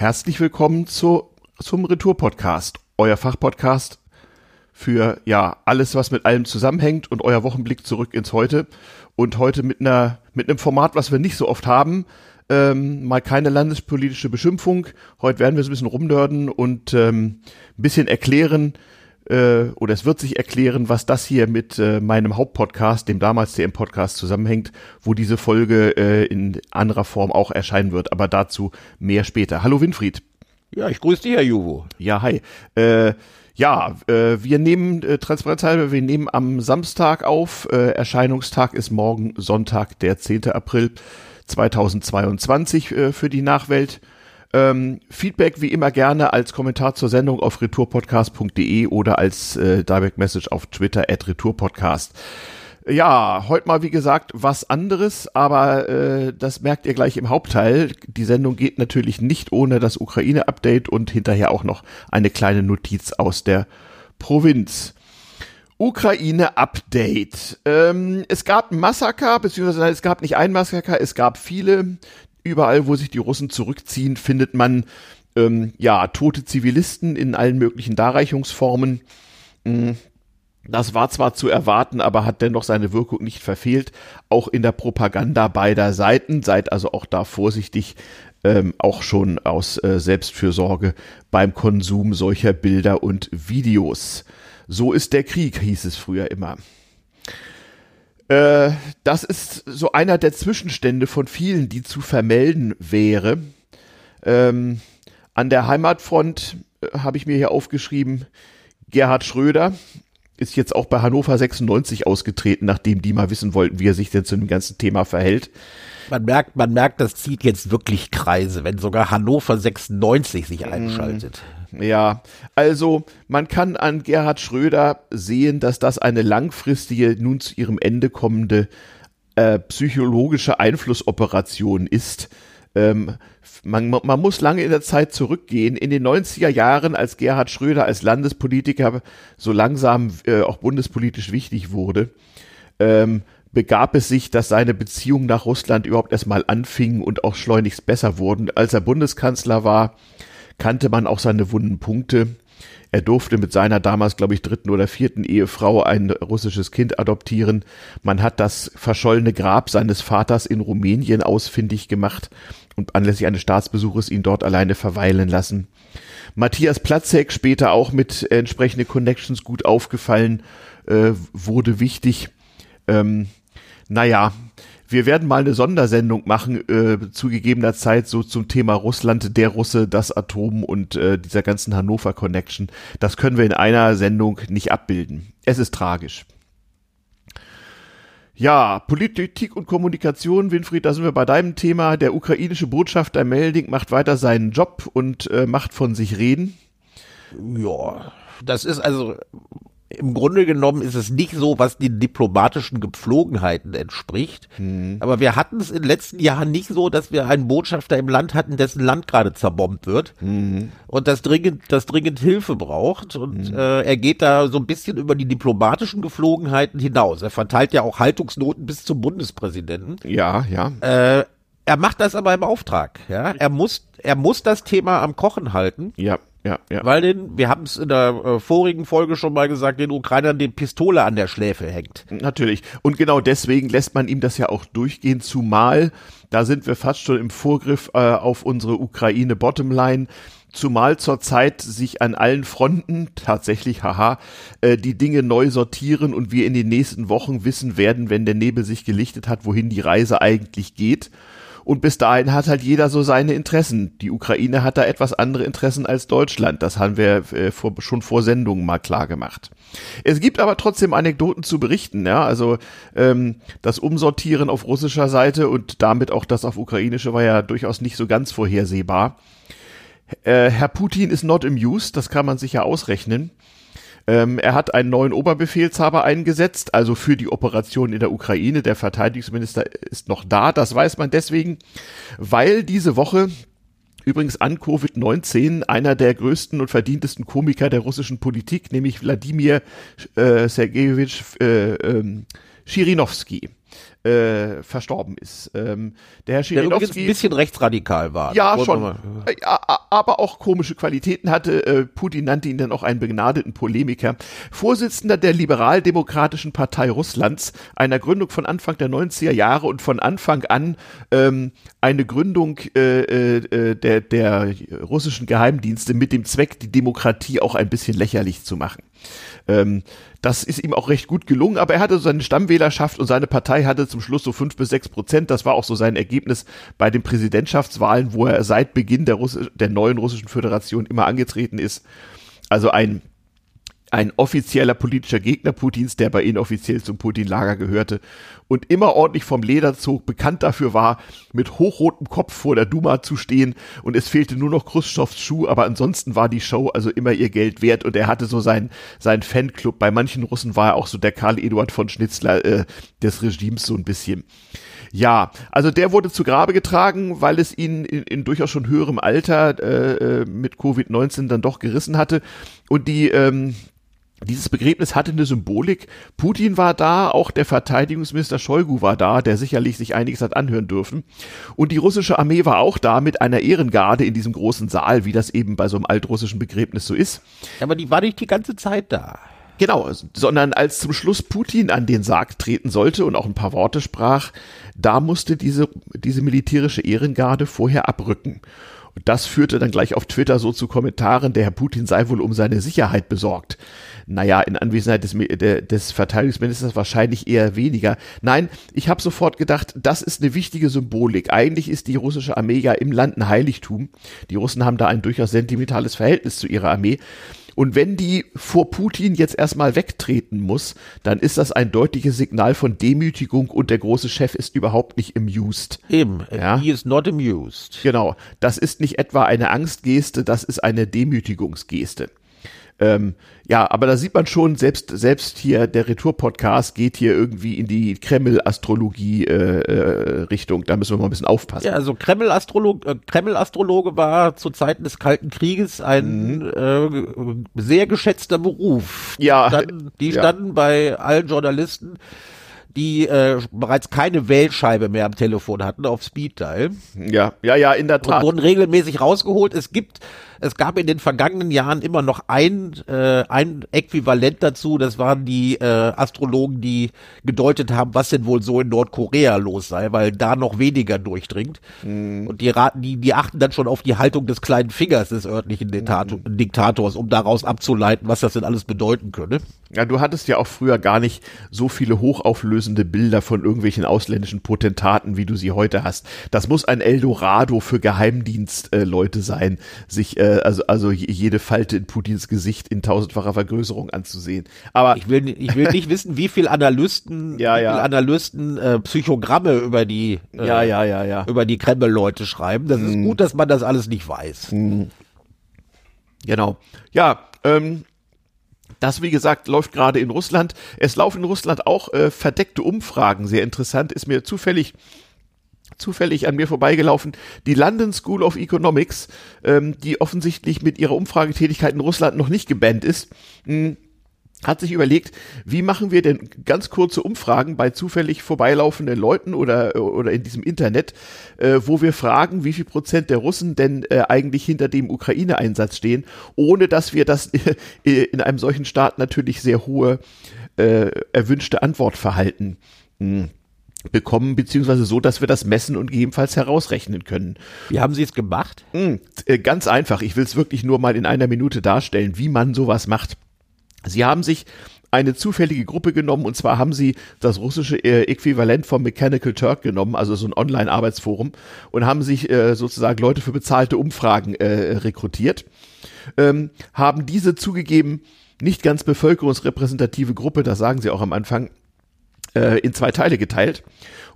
Herzlich willkommen zu, zum Retour-Podcast, euer Fachpodcast für ja alles, was mit allem zusammenhängt und euer Wochenblick zurück ins Heute. Und heute mit einer mit einem Format, was wir nicht so oft haben. Ähm, mal keine landespolitische Beschimpfung. Heute werden wir so ein bisschen rumnörden und ähm, ein bisschen erklären, äh, oder es wird sich erklären, was das hier mit äh, meinem Hauptpodcast, dem damals TM-Podcast, zusammenhängt, wo diese Folge äh, in anderer Form auch erscheinen wird, aber dazu mehr später. Hallo Winfried. Ja, ich grüße dich, Herr Juvo. Ja, hi. Äh, ja, äh, wir nehmen äh, transparenzhalber, wir nehmen am Samstag auf. Äh, Erscheinungstag ist morgen Sonntag, der 10. April 2022 äh, für die Nachwelt. Ähm, Feedback wie immer gerne als Kommentar zur Sendung auf retourpodcast.de oder als äh, Direct Message auf Twitter at retourpodcast. Ja, heute mal wie gesagt was anderes, aber äh, das merkt ihr gleich im Hauptteil. Die Sendung geht natürlich nicht ohne das Ukraine-Update und hinterher auch noch eine kleine Notiz aus der Provinz. Ukraine-Update. Ähm, es gab Massaker, beziehungsweise es gab nicht ein Massaker, es gab viele überall, wo sich die Russen zurückziehen, findet man ähm, ja tote Zivilisten in allen möglichen Darreichungsformen. Mm, das war zwar zu erwarten, aber hat dennoch seine Wirkung nicht verfehlt. Auch in der Propaganda beider Seiten. Seid also auch da vorsichtig, ähm, auch schon aus äh, Selbstfürsorge beim Konsum solcher Bilder und Videos. So ist der Krieg, hieß es früher immer. Äh, das ist so einer der Zwischenstände von vielen, die zu vermelden wäre. Ähm, an der Heimatfront äh, habe ich mir hier aufgeschrieben, Gerhard Schröder ist jetzt auch bei Hannover 96 ausgetreten, nachdem die mal wissen wollten, wie er sich denn zu dem ganzen Thema verhält. Man merkt, man merkt, das zieht jetzt wirklich Kreise, wenn sogar Hannover 96 sich mhm. einschaltet. Ja, also man kann an Gerhard Schröder sehen, dass das eine langfristige, nun zu ihrem Ende kommende äh, psychologische Einflussoperation ist. Ähm, man, man muss lange in der Zeit zurückgehen. In den 90er Jahren, als Gerhard Schröder als Landespolitiker so langsam äh, auch bundespolitisch wichtig wurde, ähm, begab es sich, dass seine Beziehungen nach Russland überhaupt erstmal anfingen und auch schleunigst besser wurden. Als er Bundeskanzler war, kannte man auch seine wunden Punkte. Er durfte mit seiner damals, glaube ich, dritten oder vierten Ehefrau ein russisches Kind adoptieren. Man hat das verschollene Grab seines Vaters in Rumänien ausfindig gemacht und anlässlich eines Staatsbesuches ihn dort alleine verweilen lassen. Matthias Platzek, später auch mit entsprechenden Connections gut aufgefallen, äh, wurde wichtig. Ähm, naja, wir werden mal eine Sondersendung machen, äh, zu gegebener Zeit, so zum Thema Russland, der Russe, das Atom und äh, dieser ganzen Hannover Connection. Das können wir in einer Sendung nicht abbilden. Es ist tragisch. Ja, Politik und Kommunikation, Winfried, da sind wir bei deinem Thema. Der ukrainische Botschafter Melding macht weiter seinen Job und äh, macht von sich reden. Ja, das ist also im Grunde genommen ist es nicht so, was den diplomatischen Gepflogenheiten entspricht. Mhm. Aber wir hatten es in den letzten Jahren nicht so, dass wir einen Botschafter im Land hatten, dessen Land gerade zerbombt wird mhm. und das dringend, das dringend Hilfe braucht. Und mhm. äh, er geht da so ein bisschen über die diplomatischen Gepflogenheiten hinaus. Er verteilt ja auch Haltungsnoten bis zum Bundespräsidenten. Ja, ja. Äh, er macht das aber im Auftrag. Ja, er muss, er muss das Thema am Kochen halten. Ja ja, ja. Weil den, wir haben es in der äh, vorigen Folge schon mal gesagt, den Ukrainern die Pistole an der Schläfe hängt. Natürlich. Und genau deswegen lässt man ihm das ja auch durchgehen, zumal, da sind wir fast schon im Vorgriff äh, auf unsere Ukraine Bottomline, zumal zurzeit sich an allen Fronten tatsächlich, haha, äh, die Dinge neu sortieren und wir in den nächsten Wochen wissen werden, wenn der Nebel sich gelichtet hat, wohin die Reise eigentlich geht. Und bis dahin hat halt jeder so seine Interessen. Die Ukraine hat da etwas andere Interessen als Deutschland. Das haben wir äh, vor, schon vor Sendungen mal klar gemacht. Es gibt aber trotzdem Anekdoten zu berichten. Ja? Also ähm, das Umsortieren auf russischer Seite und damit auch das auf ukrainische war ja durchaus nicht so ganz vorhersehbar. Äh, Herr Putin ist not amused, das kann man sich ja ausrechnen. Ähm, er hat einen neuen Oberbefehlshaber eingesetzt, also für die Operation in der Ukraine. Der Verteidigungsminister ist noch da. Das weiß man deswegen, weil diese Woche Übrigens an Covid-19 einer der größten und verdientesten Komiker der russischen Politik, nämlich Wladimir äh, Sergejewitsch äh, ähm, Schirinowski äh, verstorben ist. Ähm, der Herr Schirinowski, ein bisschen rechtsradikal war. Ja, schon. aber auch komische Qualitäten hatte. Äh, Putin nannte ihn dann auch einen begnadeten Polemiker. Vorsitzender der Liberaldemokratischen Partei Russlands, einer Gründung von Anfang der 90er Jahre und von Anfang an ähm, eine Gründung äh, äh, der, der russischen Geheimdienste mit dem Zweck, die Demokratie auch ein bisschen lächerlich zu machen. Ähm, das ist ihm auch recht gut gelungen, aber er hatte seine Stammwählerschaft und seine Partei hatte zum Schluss so fünf bis sechs Prozent. Das war auch so sein Ergebnis bei den Präsidentschaftswahlen, wo er seit Beginn der, Russ der neuen russischen Föderation immer angetreten ist. Also ein ein offizieller politischer Gegner Putins, der bei ihnen offiziell zum Putin-Lager gehörte und immer ordentlich vom Leder zog, bekannt dafür war, mit hochrotem Kopf vor der Duma zu stehen und es fehlte nur noch Khrushchevs Schuh, aber ansonsten war die Show also immer ihr Geld wert und er hatte so seinen, seinen Fanclub. Bei manchen Russen war er auch so der Karl Eduard von Schnitzler äh, des Regimes so ein bisschen. Ja, also der wurde zu Grabe getragen, weil es ihn in, in durchaus schon höherem Alter äh, äh mit Covid-19 dann doch gerissen hatte. Und die, ähm, dieses Begräbnis hatte eine Symbolik. Putin war da, auch der Verteidigungsminister Shoigu war da, der sicherlich sich einiges hat anhören dürfen. Und die russische Armee war auch da mit einer Ehrengarde in diesem großen Saal, wie das eben bei so einem altrussischen Begräbnis so ist. Aber die war nicht die ganze Zeit da. Genau, sondern als zum Schluss Putin an den Sarg treten sollte und auch ein paar Worte sprach, da musste diese, diese militärische Ehrengarde vorher abrücken. Und das führte dann gleich auf Twitter so zu Kommentaren, der Herr Putin sei wohl um seine Sicherheit besorgt. Naja, in Anwesenheit des, des Verteidigungsministers wahrscheinlich eher weniger. Nein, ich habe sofort gedacht, das ist eine wichtige Symbolik. Eigentlich ist die russische Armee ja im Land ein Heiligtum. Die Russen haben da ein durchaus sentimentales Verhältnis zu ihrer Armee. Und wenn die vor Putin jetzt erstmal wegtreten muss, dann ist das ein deutliches Signal von Demütigung und der große Chef ist überhaupt nicht amused. Eben, ja? he is not amused. Genau, das ist nicht etwa eine Angstgeste, das ist eine Demütigungsgeste. Ähm, ja, aber da sieht man schon, selbst, selbst hier der Retour-Podcast geht hier irgendwie in die Kreml-Astrologie-Richtung. Äh, äh, da müssen wir mal ein bisschen aufpassen. Ja, also Kreml-Astrologe äh, Kreml war zu Zeiten des Kalten Krieges ein mhm. äh, sehr geschätzter Beruf. Ja. Die standen, die standen ja. bei allen Journalisten die äh, bereits keine Wählscheibe mehr am Telefon hatten auf Speed-Dial. Ja, ja, ja, in der Tat. Und wurden regelmäßig rausgeholt. Es gibt es gab in den vergangenen Jahren immer noch ein, äh, ein Äquivalent dazu. Das waren die äh, Astrologen, die gedeutet haben, was denn wohl so in Nordkorea los sei, weil da noch weniger durchdringt. Mhm. Und die raten, die, die achten dann schon auf die Haltung des kleinen Fingers des örtlichen Diktator, mhm. Diktators, um daraus abzuleiten, was das denn alles bedeuten könne. Ja, du hattest ja auch früher gar nicht so viele hochauflösende Bilder von irgendwelchen ausländischen Potentaten, wie du sie heute hast. Das muss ein Eldorado für Geheimdienstleute äh, sein, sich äh, äh, also, also jede Falte in Putins Gesicht in tausendfacher Vergrößerung anzusehen. Aber ich will, ich will nicht wissen, wie viel Analysten, ja, ja. Viel Analysten äh, Psychogramme über die, äh, ja, ja, ja, ja. über die Kreml-Leute schreiben. Das ist mhm. gut, dass man das alles nicht weiß. Mhm. Genau. Ja, ähm, das, wie gesagt, läuft gerade in Russland. Es laufen in Russland auch äh, verdeckte Umfragen. Sehr interessant, ist mir zufällig zufällig an mir vorbeigelaufen, die London School of Economics, ähm, die offensichtlich mit ihrer Umfragetätigkeit in Russland noch nicht gebannt ist, hm, hat sich überlegt, wie machen wir denn ganz kurze Umfragen bei zufällig vorbeilaufenden Leuten oder, oder in diesem Internet, äh, wo wir fragen, wie viel Prozent der Russen denn äh, eigentlich hinter dem Ukraine-Einsatz stehen, ohne dass wir das äh, in einem solchen Staat natürlich sehr hohe äh, erwünschte Antwortverhalten mh, hm, bekommen, beziehungsweise so, dass wir das messen und gegebenenfalls herausrechnen können. Wie haben Sie es gemacht? Hm, äh, ganz einfach. Ich will es wirklich nur mal in einer Minute darstellen, wie man sowas macht. Sie haben sich eine zufällige Gruppe genommen und zwar haben sie das russische äh, Äquivalent vom Mechanical Turk genommen, also so ein Online-Arbeitsforum und haben sich äh, sozusagen Leute für bezahlte Umfragen äh, rekrutiert, ähm, haben diese zugegeben nicht ganz bevölkerungsrepräsentative Gruppe, das sagen sie auch am Anfang, äh, in zwei Teile geteilt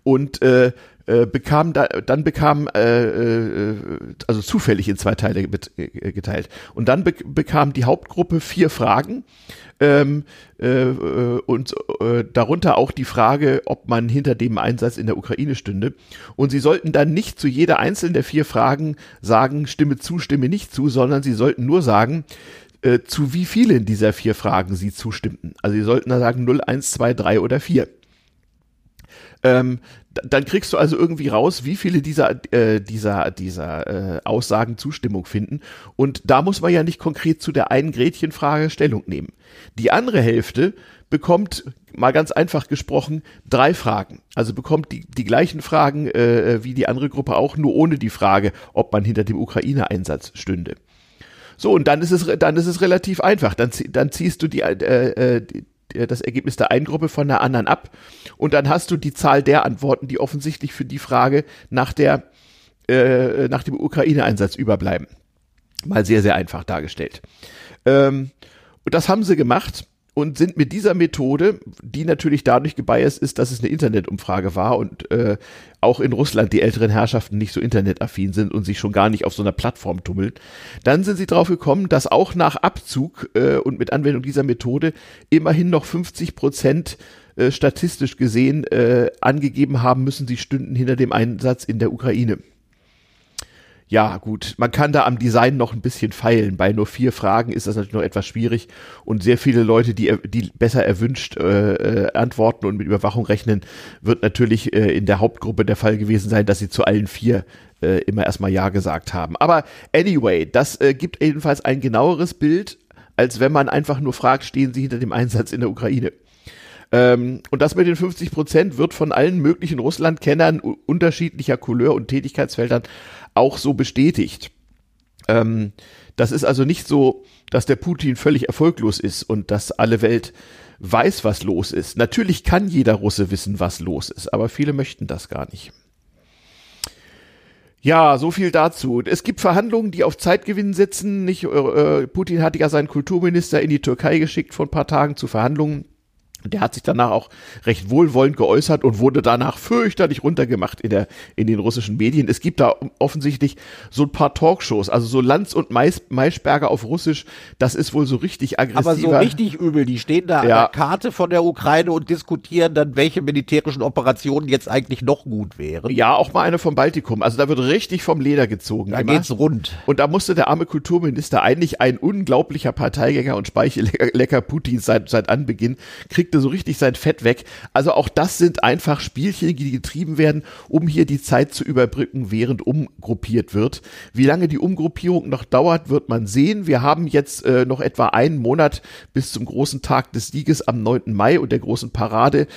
und äh, äh, bekam da, dann bekam äh, äh, also zufällig in zwei Teile mit, äh, geteilt und dann be bekam die Hauptgruppe vier Fragen ähm, äh, und äh, darunter auch die Frage, ob man hinter dem Einsatz in der Ukraine stünde und sie sollten dann nicht zu jeder einzelnen der vier Fragen sagen Stimme zu Stimme nicht zu, sondern sie sollten nur sagen äh, zu wie vielen dieser vier Fragen sie zustimmten. Also sie sollten da sagen 0, 1, 2, 3 oder 4. Ähm, dann kriegst du also irgendwie raus, wie viele dieser, äh, dieser, dieser äh, Aussagen Zustimmung finden. Und da muss man ja nicht konkret zu der einen Gretchenfrage Stellung nehmen. Die andere Hälfte bekommt, mal ganz einfach gesprochen, drei Fragen. Also bekommt die, die gleichen Fragen äh, wie die andere Gruppe auch, nur ohne die Frage, ob man hinter dem Ukraine-Einsatz stünde. So, und dann ist es, dann ist es relativ einfach. Dann, dann ziehst du die, äh, äh, die, das Ergebnis der einen Gruppe von der anderen ab und dann hast du die Zahl der Antworten, die offensichtlich für die Frage nach der äh, nach dem Ukraine-Einsatz überbleiben. Mal sehr, sehr einfach dargestellt. Ähm, und das haben sie gemacht und sind mit dieser Methode, die natürlich dadurch gebiased ist, dass es eine Internetumfrage war und äh, auch in Russland die älteren Herrschaften nicht so internetaffin sind und sich schon gar nicht auf so einer Plattform tummeln, dann sind sie drauf gekommen, dass auch nach Abzug äh, und mit Anwendung dieser Methode immerhin noch 50 Prozent äh, statistisch gesehen äh, angegeben haben müssen, sie stünden hinter dem Einsatz in der Ukraine ja, gut, man kann da am Design noch ein bisschen feilen. Bei nur vier Fragen ist das natürlich noch etwas schwierig und sehr viele Leute, die, die besser erwünscht äh, äh, antworten und mit Überwachung rechnen, wird natürlich äh, in der Hauptgruppe der Fall gewesen sein, dass sie zu allen vier äh, immer erstmal Ja gesagt haben. Aber anyway, das äh, gibt jedenfalls ein genaueres Bild, als wenn man einfach nur fragt, stehen sie hinter dem Einsatz in der Ukraine. Ähm, und das mit den 50 Prozent wird von allen möglichen Russlandkennern unterschiedlicher Couleur und Tätigkeitsfeldern auch so bestätigt. Ähm, das ist also nicht so, dass der Putin völlig erfolglos ist und dass alle Welt weiß, was los ist. Natürlich kann jeder Russe wissen, was los ist, aber viele möchten das gar nicht. Ja, so viel dazu. Es gibt Verhandlungen, die auf Zeitgewinn setzen. Nicht, äh, Putin hat ja seinen Kulturminister in die Türkei geschickt vor ein paar Tagen zu Verhandlungen. Der hat sich danach auch recht wohlwollend geäußert und wurde danach fürchterlich runtergemacht in der in den russischen Medien. Es gibt da offensichtlich so ein paar Talkshows, also so Lanz und Mais, Maischberger auf Russisch. Das ist wohl so richtig aggressiv. Aber so richtig übel. Die stehen da ja. an der Karte von der Ukraine und diskutieren dann, welche militärischen Operationen jetzt eigentlich noch gut wären. Ja, auch mal eine vom Baltikum. Also da wird richtig vom Leder gezogen. Da immer. geht's rund. Und da musste der arme Kulturminister eigentlich ein unglaublicher Parteigänger und Speichellecker Putins seit seit Anbeginn kriegt kriegte so richtig sein Fett weg. Also auch das sind einfach Spielchen, die getrieben werden, um hier die Zeit zu überbrücken, während umgruppiert wird. Wie lange die Umgruppierung noch dauert, wird man sehen. Wir haben jetzt äh, noch etwa einen Monat bis zum großen Tag des Sieges am 9. Mai und der großen Parade.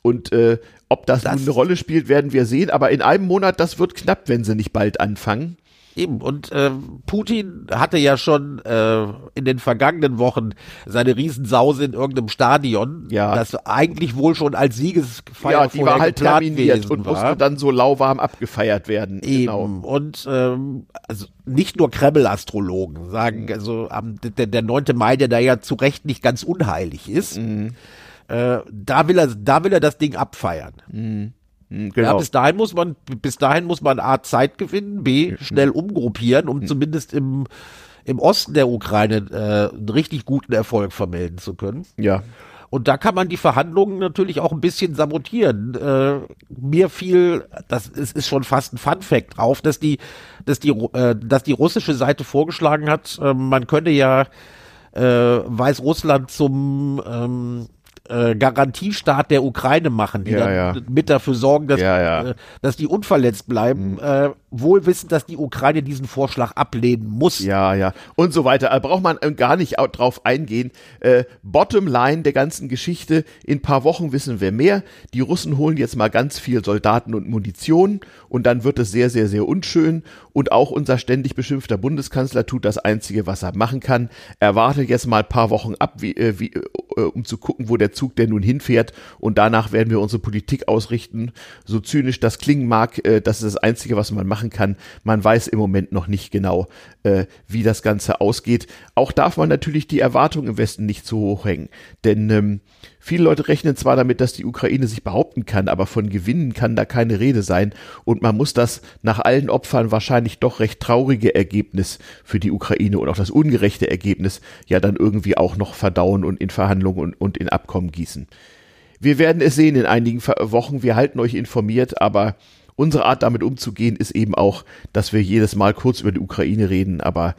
Und äh, ob das, das nun eine Rolle spielt, werden wir sehen. Aber in einem Monat, das wird knapp, wenn sie nicht bald anfangen. Eben, und äh, Putin hatte ja schon äh, in den vergangenen Wochen seine Riesensause in irgendeinem Stadion, ja. das eigentlich wohl schon als Siegesfeier ja, die war halt terminiert und war. musste dann so lauwarm abgefeiert werden. Eben, genau. und ähm, also nicht nur Kreml-Astrologen sagen, mhm. also am, der, der 9. Mai, der da ja zu Recht nicht ganz unheilig ist, mhm. äh, da will er, da will er das Ding abfeiern. Mhm. Hm, genau. Ja, bis dahin muss man, bis dahin muss man A Zeit gewinnen, B schnell umgruppieren, um mhm. zumindest im, im Osten der Ukraine äh, einen richtig guten Erfolg vermelden zu können. Ja. Und da kann man die Verhandlungen natürlich auch ein bisschen sabotieren. Äh, mir fiel, das ist, ist schon fast ein Fun Fact drauf, dass die, dass die, äh, dass die russische Seite vorgeschlagen hat, äh, man könne ja äh, Weißrussland zum ähm, äh, Garantiestaat der Ukraine machen, die ja, dann ja. mit dafür sorgen, dass, ja, äh, dass die unverletzt bleiben, mhm. äh, wohl wissend, dass die Ukraine diesen Vorschlag ablehnen muss. Ja, ja. Und so weiter. Da braucht man äh, gar nicht drauf eingehen. Äh, bottom line der ganzen Geschichte, in paar Wochen wissen wir mehr. Die Russen holen jetzt mal ganz viel Soldaten und Munition und dann wird es sehr, sehr, sehr unschön. Und auch unser ständig beschimpfter Bundeskanzler tut das Einzige, was er machen kann. Er wartet jetzt mal ein paar Wochen ab, wie, äh, wie, äh, um zu gucken, wo der Zug denn nun hinfährt. Und danach werden wir unsere Politik ausrichten. So zynisch das klingen mag, äh, das ist das Einzige, was man machen kann. Man weiß im Moment noch nicht genau, äh, wie das Ganze ausgeht. Auch darf man natürlich die Erwartungen im Westen nicht zu hoch hängen. Denn ähm, Viele Leute rechnen zwar damit, dass die Ukraine sich behaupten kann, aber von Gewinnen kann da keine Rede sein und man muss das nach allen Opfern wahrscheinlich doch recht traurige Ergebnis für die Ukraine und auch das ungerechte Ergebnis ja dann irgendwie auch noch verdauen und in Verhandlungen und, und in Abkommen gießen. Wir werden es sehen in einigen Wochen, wir halten euch informiert, aber unsere Art damit umzugehen ist eben auch, dass wir jedes Mal kurz über die Ukraine reden, aber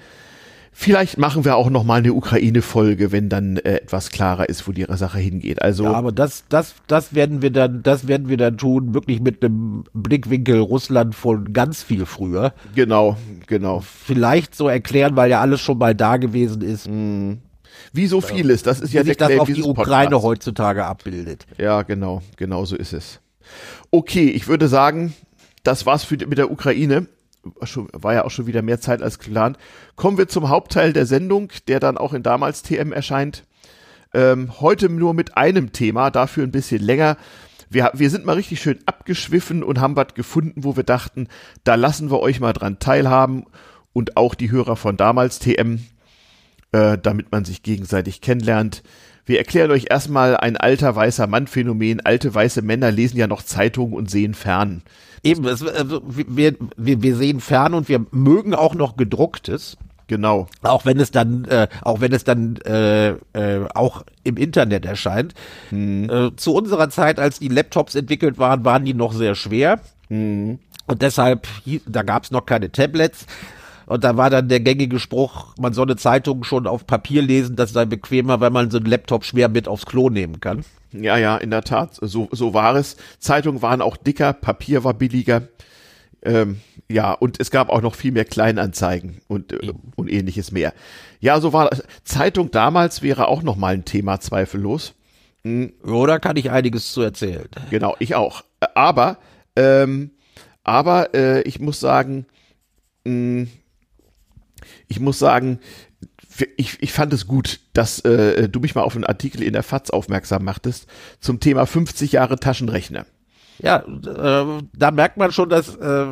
Vielleicht machen wir auch noch mal eine Ukraine-Folge, wenn dann äh, etwas klarer ist, wo die Sache hingeht. Also ja, aber das, das, das werden wir dann, das werden wir dann tun, wirklich mit einem Blickwinkel Russland von ganz viel früher. Genau, genau. Vielleicht so erklären, weil ja alles schon mal da gewesen ist. Mhm. Wie so vieles, das ist ja Wie sich der das auf die Ukraine Podcasts. heutzutage abbildet. Ja, genau, genau so ist es. Okay, ich würde sagen, das war's für, mit der Ukraine. War ja auch schon wieder mehr Zeit als geplant. Kommen wir zum Hauptteil der Sendung, der dann auch in damals TM erscheint. Ähm, heute nur mit einem Thema, dafür ein bisschen länger. Wir, wir sind mal richtig schön abgeschwiffen und haben was gefunden, wo wir dachten, da lassen wir euch mal dran teilhaben und auch die Hörer von damals TM, äh, damit man sich gegenseitig kennenlernt. Wir erklären euch erstmal ein alter weißer Mann-Phänomen. Alte weiße Männer lesen ja noch Zeitungen und sehen fern. Eben, es, also, wir, wir, wir sehen fern und wir mögen auch noch gedrucktes. Genau. Auch wenn es dann, äh, auch wenn es dann äh, äh, auch im Internet erscheint. Äh, zu unserer Zeit, als die Laptops entwickelt waren, waren die noch sehr schwer. Und deshalb, da gab es noch keine Tablets. Und da war dann der gängige Spruch, man solle Zeitungen schon auf Papier lesen, das sei bequemer, weil man so einen Laptop schwer mit aufs Klo nehmen kann. Ja, ja, in der Tat, so, so war es. Zeitungen waren auch dicker, Papier war billiger. Ähm, ja, und es gab auch noch viel mehr Kleinanzeigen und, äh, und ähnliches mehr. Ja, so war. Zeitung damals wäre auch noch mal ein Thema, zweifellos. Oder kann ich einiges zu erzählen? Genau, ich auch. Aber, ähm, aber äh, ich muss sagen, mh, ich muss sagen, ich, ich fand es gut, dass äh, du mich mal auf einen Artikel in der FAZ aufmerksam machtest zum Thema 50 Jahre Taschenrechner. Ja, äh, da merkt man schon, dass äh,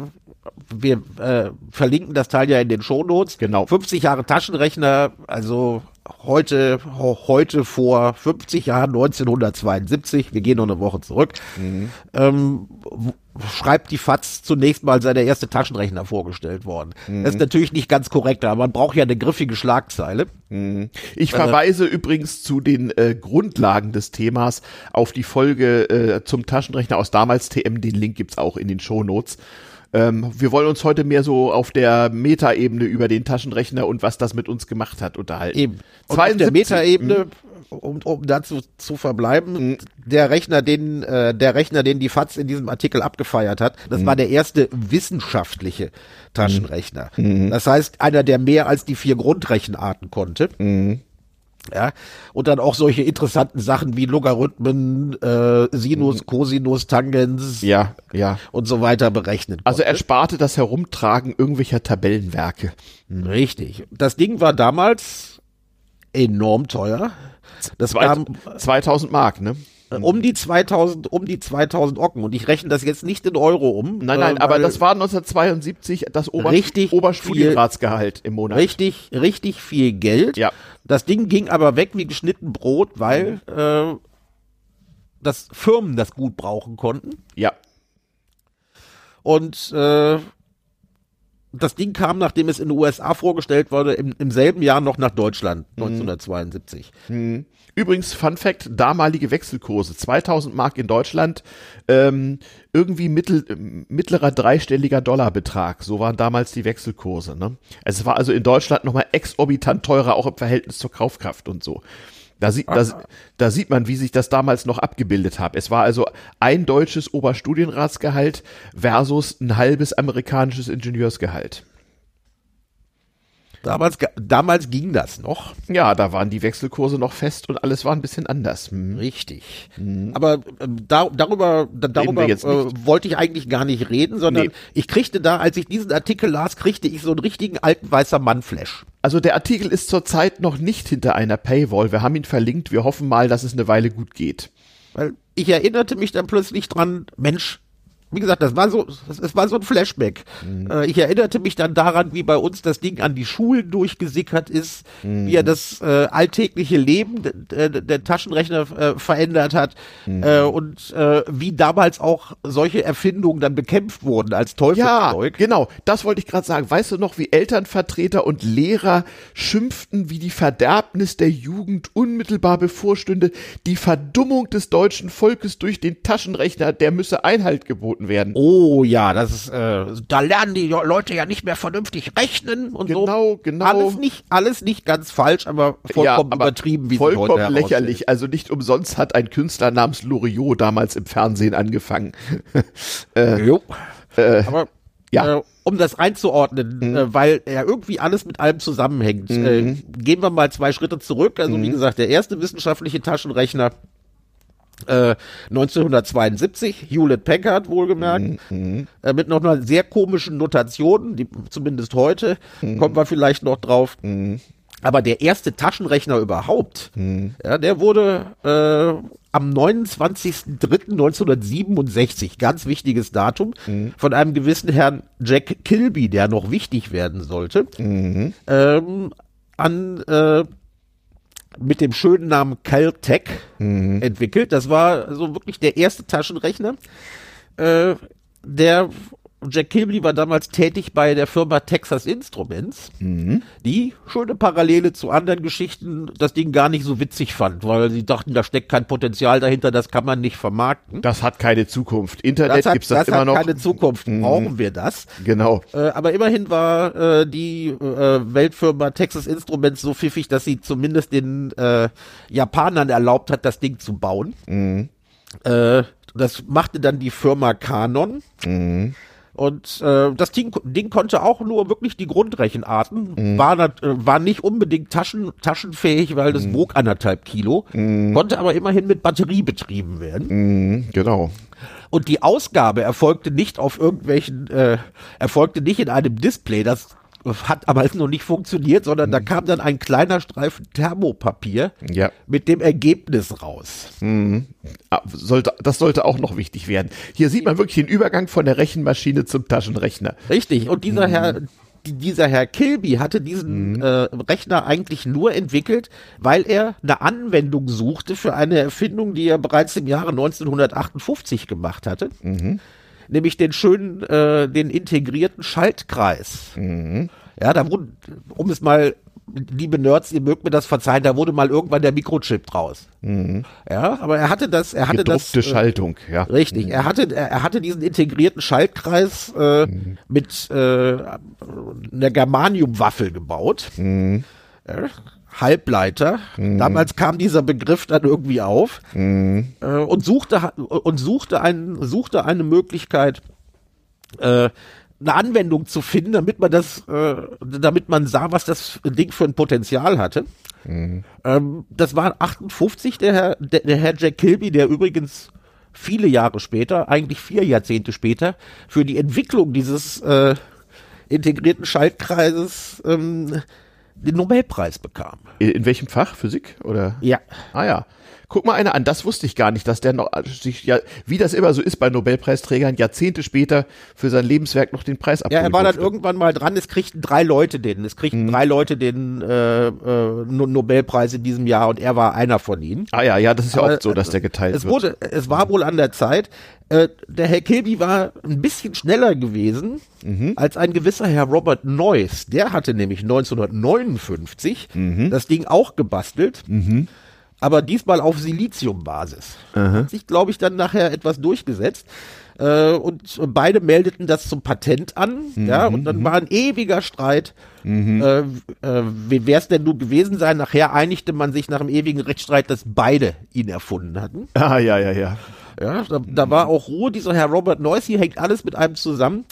wir äh, verlinken das Teil ja in den Shownotes. Genau. 50 Jahre Taschenrechner, also heute, heute vor 50 Jahren, 1972, wir gehen noch eine Woche zurück, ähm, w- schreibt die FAZ zunächst mal sei der erste Taschenrechner vorgestellt worden. Das ist natürlich nicht ganz korrekt, aber man braucht ja eine griffige Schlagzeile. Ich verweise übrigens zu den äh, Grundlagen des Themas auf die Folge äh, zum Taschenrechner aus damals TM. Den Link gibt's auch in den Shownotes. Ähm, wir wollen uns heute mehr so auf der Metaebene über den Taschenrechner und was das mit uns gemacht hat unterhalten. Eben. Und auf der 72 Metaebene, um, um dazu zu verbleiben, der Rechner, den äh, der Rechner, den die FAZ in diesem Artikel abgefeiert hat, das war der erste wissenschaftliche Taschenrechner. Das heißt, einer, der mehr als die vier Grundrechenarten konnte. Ja, und dann auch solche interessanten Sachen wie Logarithmen, äh, Sinus, Cosinus, Tangens Ja, ja. und so weiter berechnen Also er sparte das Herumtragen irgendwelcher Tabellenwerke. Richtig. Das Ding war damals enorm teuer. Das Zwei, kam 2000 Mark, ne? Um die 2000, um die 2000 Ocken. Und ich rechne das jetzt nicht in Euro um. Nein, nein, äh, aber das war 1972 das Ober Richtig Oberstudienratsgehalt im Monat. richtig, richtig viel Geld. Ja. Das Ding ging aber weg wie geschnitten Brot, weil äh, das Firmen das gut brauchen konnten. Ja. Und äh, das Ding kam, nachdem es in den USA vorgestellt wurde, im, im selben Jahr noch nach Deutschland, Mhm. 1972. Übrigens, Fun Fact, damalige Wechselkurse, 2000 Mark in Deutschland, ähm, irgendwie mittel, mittlerer dreistelliger Dollarbetrag, so waren damals die Wechselkurse. Ne? Es war also in Deutschland nochmal exorbitant teurer, auch im Verhältnis zur Kaufkraft und so. Da sieht, da, da sieht man, wie sich das damals noch abgebildet hat. Es war also ein deutsches Oberstudienratsgehalt versus ein halbes amerikanisches Ingenieursgehalt. Damals, damals ging das noch. Ja, da waren die Wechselkurse noch fest und alles war ein bisschen anders. Hm. Richtig. Aber ähm, da, darüber, da, darüber äh, wollte ich eigentlich gar nicht reden, sondern Nee. ich kriegte da, als ich diesen Artikel las, kriegte ich so einen richtigen alten weißer Mann-Flash. Also der Artikel ist zurzeit noch nicht hinter einer Paywall. Wir haben ihn verlinkt. Wir hoffen mal, dass es eine Weile gut geht. Weil ich erinnerte mich dann plötzlich dran, Mensch, wie gesagt, das war so, das, das war so ein Flashback. Äh, ich erinnerte mich dann daran, wie bei uns das Ding an die Schulen durchgesickert ist, wie er das äh, alltägliche Leben der, Taschenrechner äh, verändert hat äh, und äh, wie damals auch solche Erfindungen dann bekämpft wurden als Ja, Teufelszeug. genau. Das wollte ich gerade sagen. Weißt du noch, wie Elternvertreter und Lehrer schimpften, wie die Verderbnis der Jugend unmittelbar bevorstünde, die Verdummung des deutschen Volkes durch den Taschenrechner, der müsse Einhalt geboten angeboten werden. Oh ja, das ist, äh, da lernen die Leute ja nicht mehr vernünftig rechnen und so. Genau, genau. Alles nicht, alles nicht ganz falsch, aber vollkommen aber übertrieben, wie vollkommen heute herausstellt. lächerlich. Also nicht umsonst hat ein Künstler namens Loriot damals im Fernsehen angefangen. Jo. aber ja. äh, um das einzuordnen, äh, weil er irgendwie alles mit allem zusammenhängt, äh, gehen wir mal zwei Schritte zurück. Also wie gesagt, der erste wissenschaftliche Taschenrechner äh, 1972, Hewlett Packard wohlgemerkt, äh, mit noch einer sehr komischen Notation, die zumindest heute, kommen wir vielleicht noch drauf. Aber der erste Taschenrechner überhaupt, ja, der wurde äh, am 29.03.1967, ganz wichtiges Datum, von einem gewissen Herrn Jack Kilby, der noch wichtig werden sollte, ähm, an äh, mit dem schönen Namen Caltech entwickelt. Das war so wirklich der erste Taschenrechner. Äh, der Jack Kilby war damals tätig bei der Firma Texas Instruments, die schöne Parallele zu anderen Geschichten das Ding gar nicht so witzig fand, weil sie dachten, da steckt kein Potenzial dahinter, das kann man nicht vermarkten. Das hat keine Zukunft. Internet hat, gibt's das, das immer hat noch. keine Zukunft. Brauchen wir das? Genau. Äh, aber immerhin war äh, die äh, Weltfirma Texas Instruments so pfiffig, dass sie zumindest den äh, Japanern erlaubt hat, das Ding zu bauen. Äh, das machte dann die Firma Canon. Und äh, das Ding, Ding konnte auch nur wirklich die Grundrechenarten, war, nat- äh, war nicht unbedingt taschen, taschenfähig, weil das wog anderthalb Kilo, konnte aber immerhin mit Batterie betrieben werden. Mhm, genau. Und die Ausgabe erfolgte nicht auf irgendwelchen, äh, erfolgte nicht in einem Display, das hat aber noch nicht funktioniert, sondern da kam dann ein kleiner Streifen Thermopapier Ja. mit dem Ergebnis raus. Ah, Sollte, das sollte auch noch wichtig werden. Hier sieht man wirklich den Übergang von der Rechenmaschine zum Taschenrechner. Richtig. Und dieser Herr, die- dieser Herr Kilby hatte diesen äh, Rechner eigentlich nur entwickelt, weil er eine Anwendung suchte für eine Erfindung, die er bereits im Jahre 1958 gemacht hatte. Nämlich den schönen, äh, den integrierten Schaltkreis. Ja, da wurde, um es mal, liebe Nerds, ihr mögt mir das verzeihen, da wurde mal irgendwann der Mikrochip draus. Ja, aber er hatte das, er hatte das. Gedruckte äh, Schaltung, ja. Richtig, er hatte, er, hatte diesen integrierten Schaltkreis äh, mit äh, einer Germaniumwaffel gebaut. Äh, Halbleiter. Damals kam dieser Begriff dann irgendwie auf äh, und suchte und suchte ein, suchte eine Möglichkeit, äh, eine Anwendung zu finden, damit man das, äh, damit man sah, was das Ding für ein Potenzial hatte. Ähm, das war 58 der Herr, der, der Herr Jack Kilby, der übrigens viele Jahre später, eigentlich vier Jahrzehnte später, für die Entwicklung dieses äh, integrierten Schaltkreises ähm, den Nobelpreis bekam. In, welchem Fach? Physik? Oder? Ja. Ah ja. Guck mal einer an, das wusste ich gar nicht, dass der noch äh, sich ja, wie das immer so ist bei Nobelpreisträgern, Jahrzehnte später für sein Lebenswerk noch den Preis Ja, abholen er war dann irgendwann mal dran, es kriegten drei Leute den, es kriegten drei Leute den äh, äh, No- Nobelpreis in diesem Jahr und er war einer von ihnen. Ah ja, ja, das ist ja Aber, oft so, dass der geteilt es wird. wurde, es war wohl an der Zeit. Äh, der Herr Kilby war ein bisschen schneller gewesen Mhm. als ein gewisser Herr Robert Noyce. Der hatte nämlich 1959 Mhm. das Ding auch gebastelt. Aber diesmal auf Siliziumbasis. Hat sich, glaube ich, dann nachher etwas durchgesetzt. Äh, und beide meldeten das zum Patent an. Ja, und dann war ein ewiger Streit. Äh, äh, wer es denn nun gewesen sein? Nachher einigte man sich nach einem ewigen Rechtsstreit, dass beide ihn erfunden hatten. Ah ja, ja, ja. Ja, da, da war auch Ruhe. Dieser Herr Robert Noyce, hier hängt alles mit einem zusammen.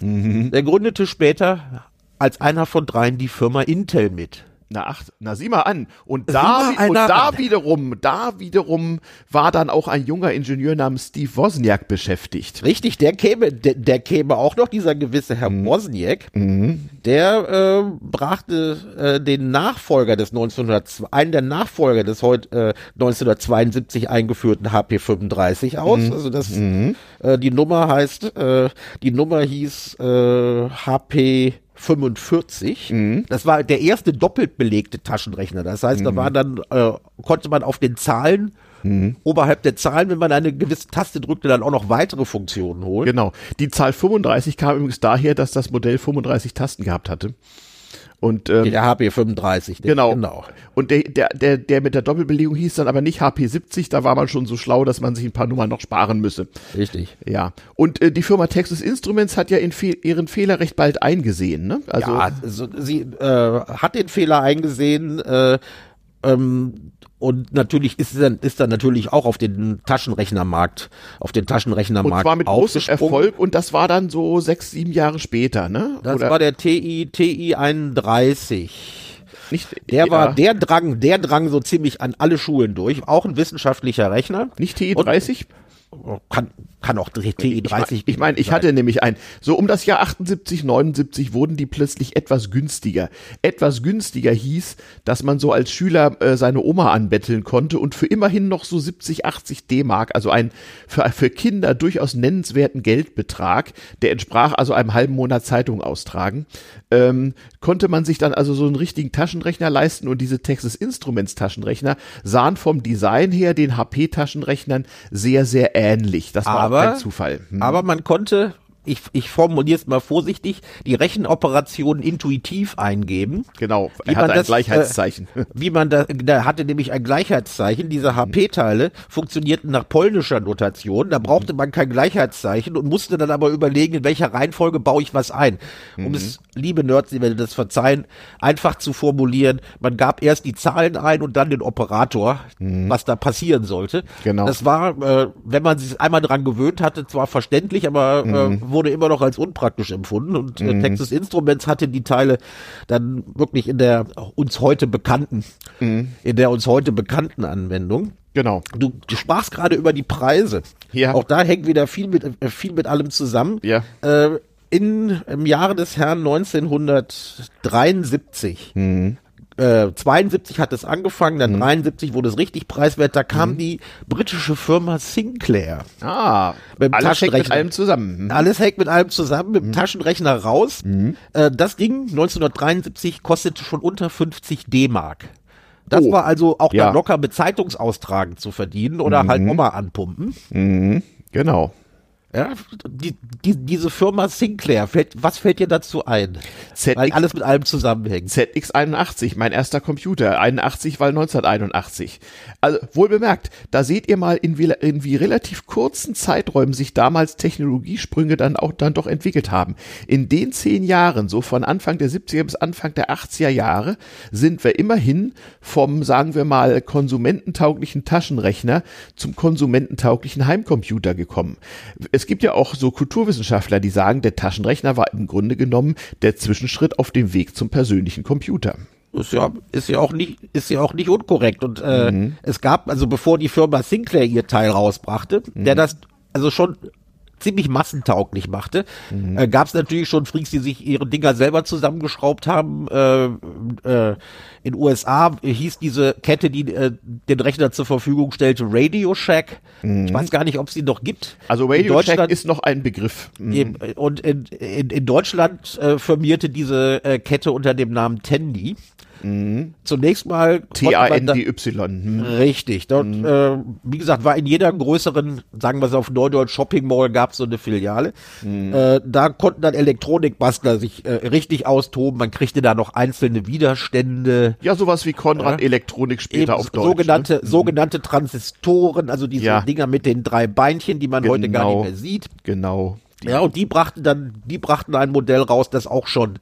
Der gründete später als einer von dreien die Firma Intel mit. Na ach, na sieh mal an. Und da, und da wiederum, da wiederum war dann auch ein junger Ingenieur namens Steve Wozniak beschäftigt. Richtig, der käme, der, der käme auch noch, dieser gewisse Herr Wozniak, der äh, brachte äh, den Nachfolger des 1902, einen der Nachfolger des heute äh, 1972 eingeführten HP35 aus. Also das, äh, die Nummer heißt, äh, die Nummer hieß äh, HP 45. Das war der erste doppelt belegte Taschenrechner. Das heißt, da war dann, äh, konnte man auf den Zahlen, oberhalb der Zahlen, wenn man eine gewisse Taste drückte, dann auch noch weitere Funktionen holen. Genau. Die Zahl 35 kam übrigens daher, dass das Modell 35 Tasten gehabt hatte. Und, ähm, der HP 35. Genau. genau. Und der, der, der, der mit der Doppelbelegung hieß dann aber nicht HP 70, da war man schon so schlau, dass man sich ein paar Nummern noch sparen müsse. Richtig. Ja. Und äh, die Firma Texas Instruments hat ja Fe ihren Fehler recht bald eingesehen, ne? Also, ja, also sie äh, hat den Fehler eingesehen, äh, ähm, und natürlich ist dann, ist dann natürlich auch auf den Taschenrechnermarkt, auf den Taschenrechnermarkt. Und zwar mit großem Erfolg und das war dann so sechs, sieben Jahre später, ne? Das Oder? war der TI, TI 31. Nicht, der ja. war, der drang, der drang so ziemlich an alle Schulen durch, auch ein wissenschaftlicher Rechner. Nicht TI 30? Und, kann, kann auch TI 30. Ich meine, ich, mein, ich hatte nämlich ein, so um das Jahr 78, 79 wurden die plötzlich etwas günstiger. Etwas günstiger hieß, dass man so als Schüler äh, seine Oma anbetteln konnte und für immerhin noch so 70, 80 D-Mark, also ein für, für Kinder durchaus nennenswerten Geldbetrag, der entsprach also einem halben Monat Zeitung austragen, ähm, konnte man sich dann also so einen richtigen Taschenrechner leisten und diese Texas Instruments Taschenrechner sahen vom Design her den HP Taschenrechnern sehr, sehr ähnlich. Das war aber, Zufall. Hm. Aber man konnte ich, ich formuliere es mal vorsichtig, die Rechenoperationen intuitiv eingeben. Genau, er hatte ein das, Gleichheitszeichen. Äh, wie man da, da hatte nämlich ein Gleichheitszeichen. Diese HP-Teile funktionierten nach polnischer Notation. Da brauchte man kein Gleichheitszeichen und musste dann aber überlegen, in welcher Reihenfolge baue ich was ein. Um mhm. es, liebe Nerds, die werden das verzeihen, einfach zu formulieren. Man gab erst die Zahlen ein und dann den Operator, mhm. was da passieren sollte. Genau. Das war, äh, wenn man sich einmal dran gewöhnt hatte, zwar verständlich, aber äh, mhm. äh, wurde immer noch als unpraktisch empfunden und äh, mhm. Texas Instruments hatte die Teile dann wirklich in der uns heute bekannten, mhm. in der uns heute bekannten Anwendung. Genau. Du, du sprachst gerade über die Preise. Ja. Auch da hängt wieder viel mit, äh, viel mit allem zusammen. Ja. Äh, in, im Jahre des Herrn 1973 mhm äh, 72 hat es angefangen, dann mhm. 73 wurde es richtig preiswert. Da kam mhm. die britische Firma Sinclair. Ah, mit alles hängt mit allem zusammen. Mhm. Alles hängt mit allem zusammen, mit dem mhm. Taschenrechner raus. Mhm. Äh, das Ding 1973 kostete schon unter 50 D-Mark. Das oh. war also auch ja. dann locker mit Zeitungsaustragen zu verdienen oder halt nochmal anpumpen. Genau. Ja, die, die, diese Firma Sinclair, fällt, was fällt dir dazu ein? ZX, weil alles mit allem zusammenhängt. ZX81, mein erster Computer, 81, weil 1981. Also wohl bemerkt, da seht ihr mal, in wie, in wie relativ kurzen Zeiträumen sich damals Technologiesprünge dann auch dann doch entwickelt haben. In den zehn Jahren, so von Anfang der 70er bis Anfang der 80er Jahre, sind wir immerhin vom, sagen wir mal, konsumententauglichen Taschenrechner zum konsumententauglichen Heimcomputer gekommen. Es es gibt ja auch so Kulturwissenschaftler, die sagen, der Taschenrechner war im Grunde genommen der Zwischenschritt auf dem Weg zum persönlichen Computer. Ist ja, ist ja auch nicht, ist ja auch nicht unkorrekt. Und äh, mhm. es gab, also bevor die Firma Sinclair ihr Teil rausbrachte, mhm. der das also schon ziemlich massentauglich machte, mhm. äh, gab es natürlich schon Freaks, die sich ihre Dinger selber zusammengeschraubt haben. Äh, äh, in USA hieß diese Kette, die äh, den Rechner zur Verfügung stellte, Radio Shack. Mhm. Ich weiß gar nicht, ob es die noch gibt. Also Radio Shack ist noch ein Begriff. Mhm. Und in, in, in Deutschland äh, firmierte diese äh, Kette unter dem Namen Tandy. Mhm. Zunächst mal T-A-N-D-Y. Hm. Richtig. Dort, mhm. äh, wie gesagt, war in jeder größeren, sagen wir es auf Neudeutsch, Shopping Mall gab es so eine Filiale. Mhm. Äh, da konnten dann Elektronikbastler sich äh, richtig austoben. Man kriegte da noch einzelne Widerstände. Ja, sowas wie Konrad. Elektronik später auf Deutsch. Sogenannte, ne? Mhm. sogenannte Transistoren, also diese ja. Dinger mit den drei Beinchen, die man genau. heute gar nicht genau. mehr sieht. Genau. Ja, und die brachten dann, die brachten ein Modell raus, das auch schon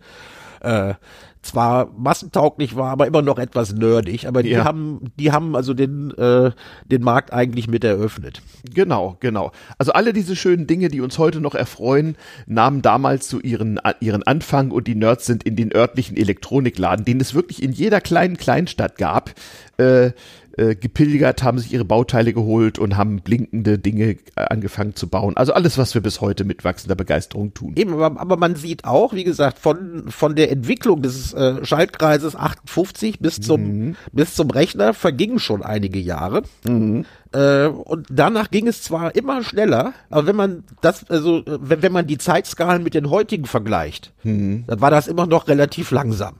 äh, zwar massentauglich war, aber immer noch etwas nerdig. Aber die ja. haben, die haben also den, äh, den Markt eigentlich mit eröffnet. Genau, genau. Also alle diese schönen Dinge, die uns heute noch erfreuen, nahmen damals zu ihren, ihren Anfang und die Nerds sind in den örtlichen Elektronikladen, den es wirklich in jeder kleinen Kleinstadt gab, äh, äh, gepilgert, haben sich ihre Bauteile geholt und haben blinkende Dinge äh, angefangen zu bauen. Also alles, was wir bis heute mit wachsender Begeisterung tun. Eben, aber, aber man sieht auch, wie gesagt, von, von der Entwicklung des äh, Schaltkreises 58 bis zum, mhm. bis zum Rechner vergingen schon einige Jahre. Mhm. Äh, und danach ging es zwar immer schneller, aber wenn man das, also wenn, wenn man die Zeitskalen mit den heutigen vergleicht, mhm. dann war das immer noch relativ langsam.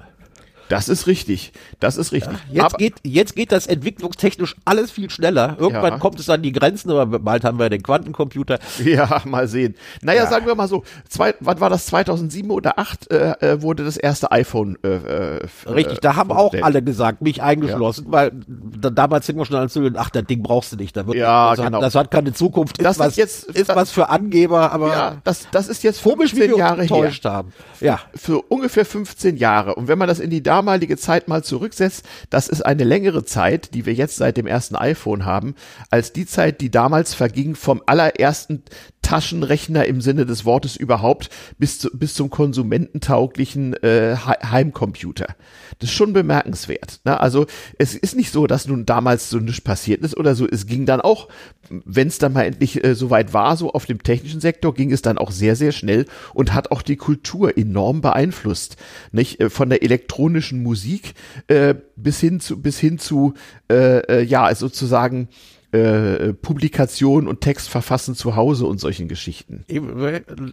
Das ist richtig. Das ist richtig. Jetzt Aber- geht, jetzt geht das entwicklungstechnisch alles viel schneller. Irgendwann Ja. kommt es an die Grenzen, aber bald haben wir den Quantencomputer. Ja, mal sehen. Naja, Ja. sagen wir mal so, zwei, wann war das, 2007 oder 2008 äh, äh, wurde das erste iPhone äh, äh, Richtig, äh, da haben auch alle gesagt, mich eingeschlossen, weil da, damals sind wir schon alle zu, ach, das Ding brauchst du nicht, da wird, Ja, das, genau. hat, das hat keine Zukunft, ist Das ist was, jetzt- ist was für Angeber, aber Ja, das, das ist jetzt komisch, wie 15 wir Jahre her. enttäuscht haben. Ja, für ungefähr 15 Jahre. Und wenn man das in die damalige Zeit mal zurücksetzt, das ist eine längere Zeit, die wir jetzt seit dem ersten iPhone haben, als die Zeit, die damals verging vom allerersten Taschenrechner im Sinne des Wortes überhaupt bis, zu, bis zum konsumententauglichen äh, He- Heimcomputer. Das ist schon bemerkenswert. Ne? Also es ist nicht so, dass nun damals so nichts passiert ist oder so. Es ging dann auch, wenn es dann mal endlich äh, soweit war, so auf dem technischen Sektor, ging es dann auch sehr, sehr schnell und hat auch die Kultur enorm beeinflusst. Nicht? Äh, Von der elektronischen Musik äh, bis hin zu, bis hin zu äh, äh, ja, sozusagen äh, Publikation und Text verfassen zu Hause und solchen Geschichten.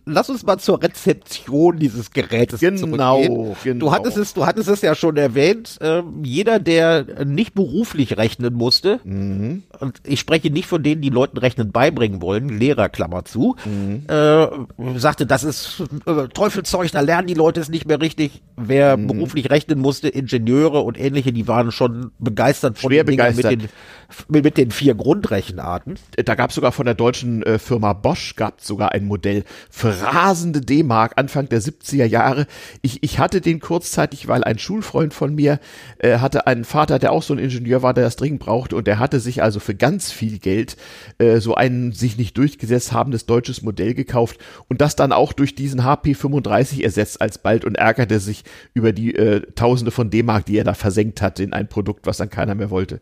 lass uns mal zur Rezeption dieses Gerätes Genau, zurückgehen. genau. Du hattest es, du hattest es ja schon erwähnt. Ähm, jeder, der nicht beruflich rechnen musste, Mhm. und ich spreche nicht von denen, die Leuten Rechnen beibringen wollen, Lehrer Klammer zu, Mhm. äh, sagte, das ist äh, Teufelzeug, da lernen die Leute es nicht mehr richtig. Wer Mhm. beruflich rechnen musste, Ingenieure und ähnliche, die waren schon begeistert von Schwer den begeistert. mit den, mit, mit den vier Grundrechenarten. da gab es sogar von der deutschen äh, Firma Bosch gab sogar ein Modell für rasende D-Mark Anfang der 70er Jahre. Ich, ich hatte den kurzzeitig, weil ein Schulfreund von mir äh, hatte einen Vater, der auch so ein Ingenieur war, der das dringend brauchte und der hatte sich also für ganz viel Geld äh, so ein sich nicht durchgesetzt habendes deutsches Modell gekauft und das dann auch durch diesen HP 35 ersetzt alsbald und ärgerte sich über die äh, Tausende von D-Mark, die er da versenkt hatte in ein Produkt, was dann keiner mehr wollte.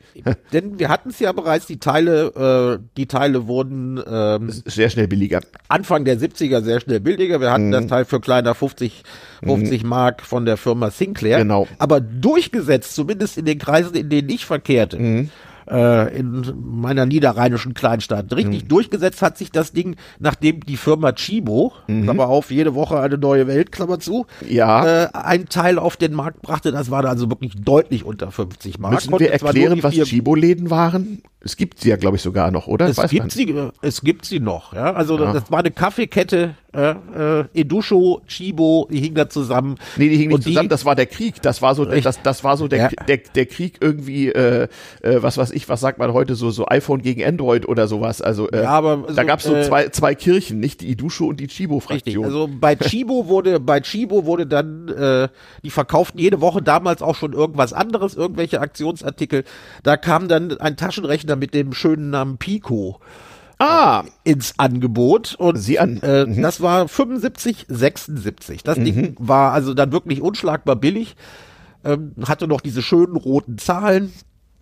Denn wir hatten es ja bereits, die Teile, äh, die Teile wurden ähm, Sehr schnell billiger. Anfang der 70er sehr schnell billiger. Wir Mhm. hatten das Teil für kleiner 50, 50 Mark von der Firma Sinclair. Genau. Aber durchgesetzt, zumindest in den Kreisen, in denen ich verkehrte, Mhm. äh, in meiner niederrheinischen Kleinstadt, richtig Mhm. durchgesetzt hat sich das Ding, nachdem die Firma Chibo, Klammer auf, jede Woche eine neue Welt, Klammer zu, Mhm. Ja. äh, ein Teil auf den Markt brachte. Das war also wirklich deutlich unter 50 Mark. Müssen Konnte wir erklären, was Chibo-Läden waren? Es gibt sie ja, glaube ich, sogar noch, oder? es Weiß gibt sie, äh, es gibt sie noch, ja. Also das war eine Kaffeekette, äh, äh, Edusho, Chibo, die hingen da zusammen. Nee, die hingen nicht die- zusammen, das war der Krieg. Das war so, das, das war so der, Ja. der, der Krieg irgendwie, äh, äh, was weiß ich, was sagt man heute, so, so iPhone gegen Android oder sowas. Also, äh, Ja, aber da so, gab's so äh, zwei, zwei Kirchen, nicht die Idusho und die. Chibo-Fraktion. Also bei Chibo wurde, bei Chibo wurde dann, äh, die verkauften jede Woche damals auch schon irgendwas anderes, irgendwelche Aktionsartikel. Da kam dann ein Taschenrechner mit dem schönen Namen Pico ah, ins Angebot und Sieh an. Äh, das war 75, 76. Das Ding war also dann wirklich unschlagbar billig, ähm, hatte noch diese schönen roten Zahlen.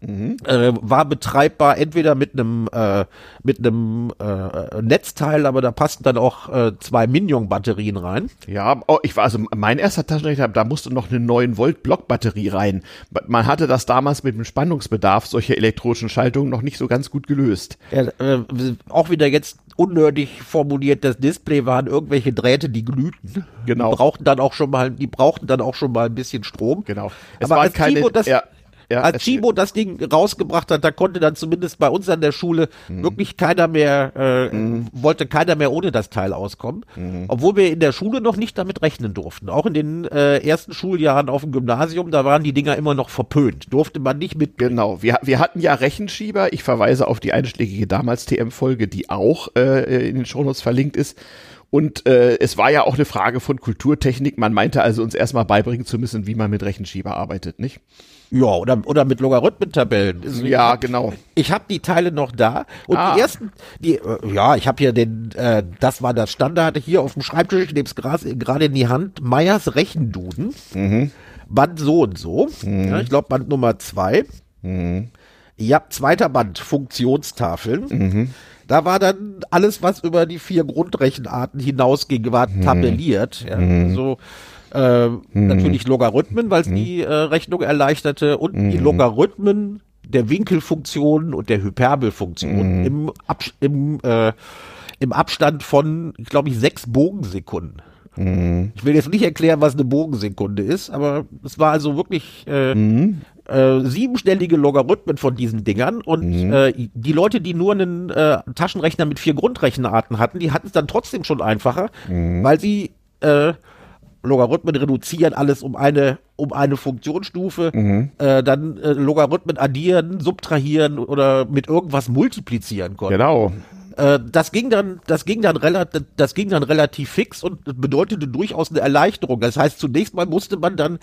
Äh, war betreibbar entweder mit einem äh, mit einem äh, Netzteil, aber da passten dann auch äh, zwei Minion-Batterien rein. ja, oh, ich war, also mein erster Taschenrechner, da musste noch eine 9 Volt Blockbatterie rein. Man hatte das damals mit dem Spannungsbedarf solcher elektronischen Schaltungen noch nicht so ganz gut gelöst. Ja, äh, auch wieder jetzt unnötig formuliert, das Display waren irgendwelche Drähte, die glühten. Genau. Die brauchten dann auch schon mal, die brauchten dann auch schon mal ein bisschen Strom. Genau. Es Aber waren keine, Chibo das, ja, ja, als Chibo das Ding rausgebracht hat, da konnte dann zumindest bei uns an der Schule Mhm. wirklich keiner mehr, äh, wollte keiner mehr ohne das Teil auskommen. Mhm. Obwohl wir in der Schule noch nicht damit rechnen durften. Auch in den äh, ersten Schuljahren auf dem Gymnasium, da waren die Dinger immer noch verpönt. Durfte man nicht mit. Genau, wir, wir hatten ja Rechenschieber. Ich verweise auf die einschlägige damals TM-Folge, die auch äh, in den Shownotes verlinkt ist. Und äh, es war ja auch eine Frage von Kulturtechnik. Man meinte also uns erstmal beibringen zu müssen, wie man mit Rechenschieber arbeitet, nicht? Ja, oder, oder mit Logarithmentabellen. Ja, genau. Ich habe die Teile noch da und Ah. die ersten, die, äh, ja, ich habe hier den, äh, das war das Standard hier auf dem Schreibtisch, ich nehme es gerade in die Hand, Meyers Rechenduden, Mhm. Band so und so, ja, ich glaube Band Nummer zwei. Mhm. Ja, zweiter Band, Funktionstafeln. Mhm. Da war dann alles, was über die vier Grundrechenarten hinausging, war Mhm. tabelliert. Ja, so äh, natürlich Logarithmen, weil es die äh, Rechnung erleichterte und die Logarithmen der Winkelfunktion und der Hyperbelfunktion im, Abs im, äh, im Abstand von, glaube ich, sechs Bogensekunden. Mhm. Ich will jetzt nicht erklären, was eine Bogensekunde ist, aber es war also wirklich äh, mhm. äh, siebenstellige Logarithmen von diesen Dingern und mhm. äh, die Leute, die nur einen äh, Taschenrechner mit vier Grundrechenarten hatten, die hatten es dann trotzdem schon einfacher, mhm. weil sie äh, Logarithmen reduzieren alles um eine um eine Funktionsstufe, mhm. äh, dann äh, Logarithmen addieren, subtrahieren oder mit irgendwas multiplizieren konnten. Genau. Äh, das ging dann, das ging dann relativ, das ging dann relativ fix und bedeutete durchaus eine Erleichterung. Das heißt, zunächst mal musste man dann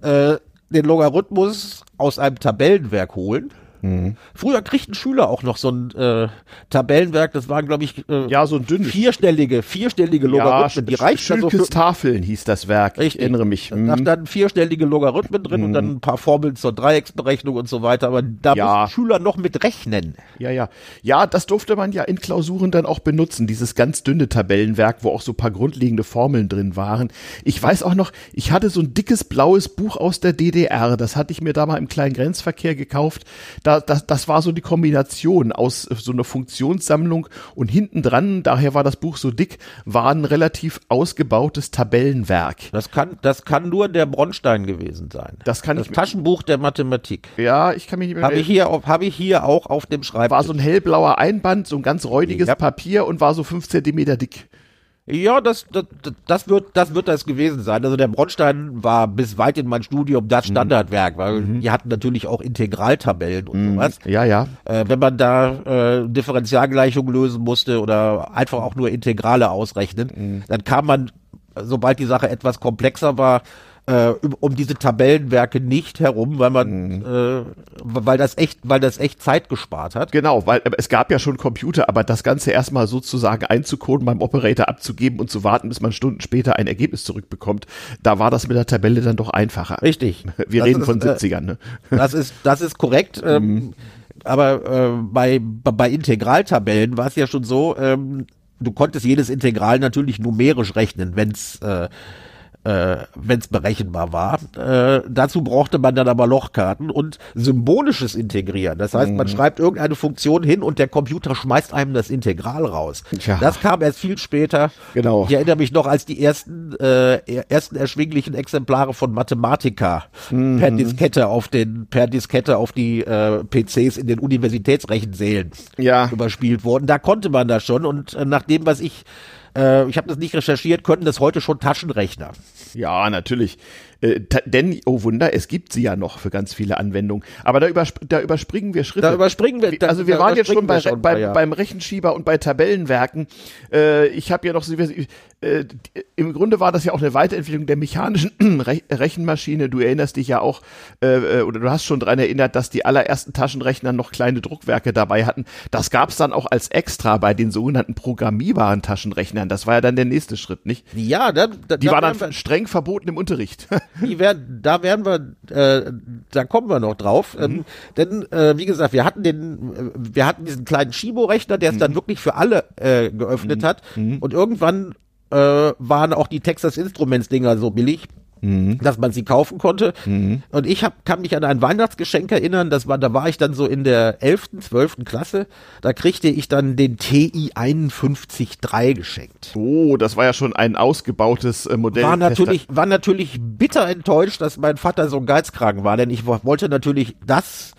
äh, den Logarithmus aus einem Tabellenwerk holen Mhm. Früher kriegten Schüler auch noch so ein äh, Tabellenwerk, das waren, glaube ich, äh, ja, so ein dünnes. vierstellige, vierstellige Logarithmen. Ja, die reichten also für Tafeln hieß das Werk. Ich erinnere mich. Mhm. Da standen vierstellige Logarithmen drin mhm. und dann ein paar Formeln zur Dreiecksberechnung und so weiter. Aber da ja. mussten Schüler noch mit rechnen. Ja, ja. Ja, das durfte man ja in Klausuren dann auch benutzen, dieses ganz dünne Tabellenwerk, wo auch so ein paar grundlegende Formeln drin waren. Ich weiß auch noch, ich hatte so ein dickes blaues Buch aus der DDR. Das hatte ich mir da mal im kleinen Grenzverkehr gekauft. Da da, das, das war so die Kombination aus äh, so einer Funktionssammlung und hinten dran, daher war das Buch so dick, war ein relativ ausgebautes Tabellenwerk. Das kann, das kann nur der Bronstein gewesen sein. Das kann das ich Taschenbuch der Mathematik. Ja, ich kann mich nicht mehr. Habe ich hier, habe ich hier auch auf dem Schreibtisch. War so ein hellblauer Einband, so ein ganz räudiges ja. Papier und war so fünf Zentimeter dick. Ja, das, das, das, wird, das wird das gewesen sein. Also der Bronstein war bis weit in mein Studium das mhm. Standardwerk, weil mhm. die hatten natürlich auch Integraltabellen und mhm. sowas. Ja, ja. Äh, wenn man da äh, Differentialgleichungen lösen musste oder einfach auch nur Integrale ausrechnen, mhm. dann kam man, sobald die Sache etwas komplexer war, äh, um diese Tabellenwerke nicht herum, weil man, mhm. äh, weil das echt, weil das echt Zeit gespart hat. Genau, weil es gab ja schon Computer, aber das Ganze erstmal sozusagen einzukoden, beim Operator abzugeben und zu warten, bis man Stunden später ein Ergebnis zurückbekommt, da war das mit der Tabelle dann doch einfacher. Richtig. Wir das reden ist, von 70ern. Ne? Das ist, das ist korrekt. Ähm, mhm. aber äh, bei, bei Integraltabellen war es ja schon so, ähm, du konntest jedes Integral natürlich numerisch rechnen, wenn es äh, äh, wenn es berechenbar war. Äh, dazu brauchte man dann aber Lochkarten und symbolisches Integrieren. Das heißt, man mhm. schreibt irgendeine Funktion hin und der Computer schmeißt einem das Integral raus. Tja. Das kam erst viel später. Genau. Ich erinnere mich noch, als die ersten äh, ersten erschwinglichen Exemplare von Mathematica mhm. per Diskette auf den per Diskette auf die äh, PCs in den Universitätsrechensälen ja. überspielt wurden. Da konnte man das schon und äh, nach dem, was ich äh, ich habe das nicht recherchiert, könnten das heute schon Taschenrechner. Ja, natürlich. Äh, denn, oh Wunder, es gibt sie ja noch für ganz viele Anwendungen. Aber da, übersp da überspringen wir Schritte. Da überspringen wir. Da, also wir waren jetzt schon bei, schon, bei, ja. beim Rechenschieber und bei Tabellenwerken. Äh, ich habe ja noch, äh, im Grunde war das ja auch eine Weiterentwicklung der mechanischen Re Rechenmaschine. Du erinnerst dich ja auch, äh, äh, oder du hast schon dran erinnert, dass die allerersten Taschenrechner noch kleine Druckwerke dabei hatten. Das gab es dann auch als Extra bei den sogenannten programmierbaren Taschenrechnern. Das war ja dann der nächste Schritt, nicht? Ja, da, da, die da war dann streng verboten im Unterricht. Die werden, da werden wir, äh, da kommen wir noch drauf. Mhm. Ähm, denn äh, wie gesagt, wir hatten den, äh, wir hatten diesen kleinen Shibo-Rechner, der es mhm. dann wirklich für alle äh, geöffnet mhm. hat. Mhm. Und irgendwann äh, waren auch die Texas Instruments Dinger so billig, mhm. dass man sie kaufen konnte. Mhm. Und ich hab, kann mich an ein Weihnachtsgeschenk erinnern, das war, da war ich dann so in der 11., 12. Klasse, da kriegte ich dann den TI 513 geschenkt. Oh, das war ja schon ein ausgebautes äh, Modell. War natürlich, war natürlich bitter enttäuscht, dass mein Vater so ein Geizkragen war, denn ich wollte natürlich das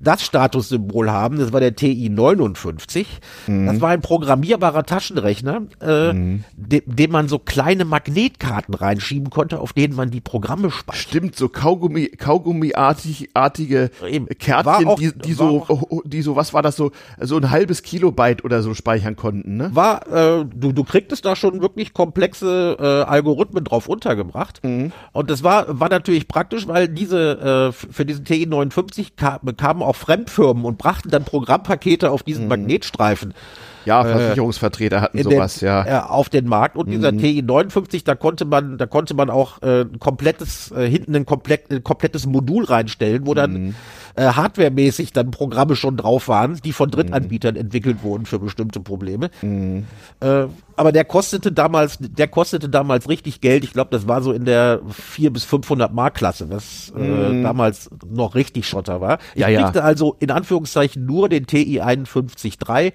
das Statussymbol haben. Das war der TI 59. Mhm. Das war ein programmierbarer Taschenrechner, äh, mhm. de dem man so kleine Magnetkarten reinschieben konnte, auf denen man die Programme speichert. Stimmt, so Kaugummi, Kaugummiartige Kärtchen, auch, die, die so, auch, die so, was war das so, so ein halbes Kilobyte oder so speichern konnten, ne? War, äh, du, du kriegtest da schon wirklich komplexe äh, Algorithmen drauf untergebracht. Mhm. Und das war, war natürlich praktisch, weil diese, äh, für diesen TI 59 kam, kamen auch Fremdfirmen und brachten dann Programmpakete auf diesen mhm. Magnetstreifen. Ja, äh, Versicherungsvertreter hatten sowas, den, ja. Äh, auf den Markt und dieser mhm. TI 59, da konnte man, da konnte man auch äh, ein komplettes, äh, hinten ein, komplett, ein komplettes Modul reinstellen, wo dann mhm. äh, hardwaremäßig dann Programme schon drauf waren, die von Drittanbietern mhm. entwickelt wurden für bestimmte Probleme. Mhm. Äh, aber der kostete damals, der kostete damals richtig Geld. Ich glaube, das war so in der 4 bis 500 Mark Klasse, was äh, damals noch richtig Schotter war. Ich Ja, ja. kriegte also in Anführungszeichen nur den TI 51.3.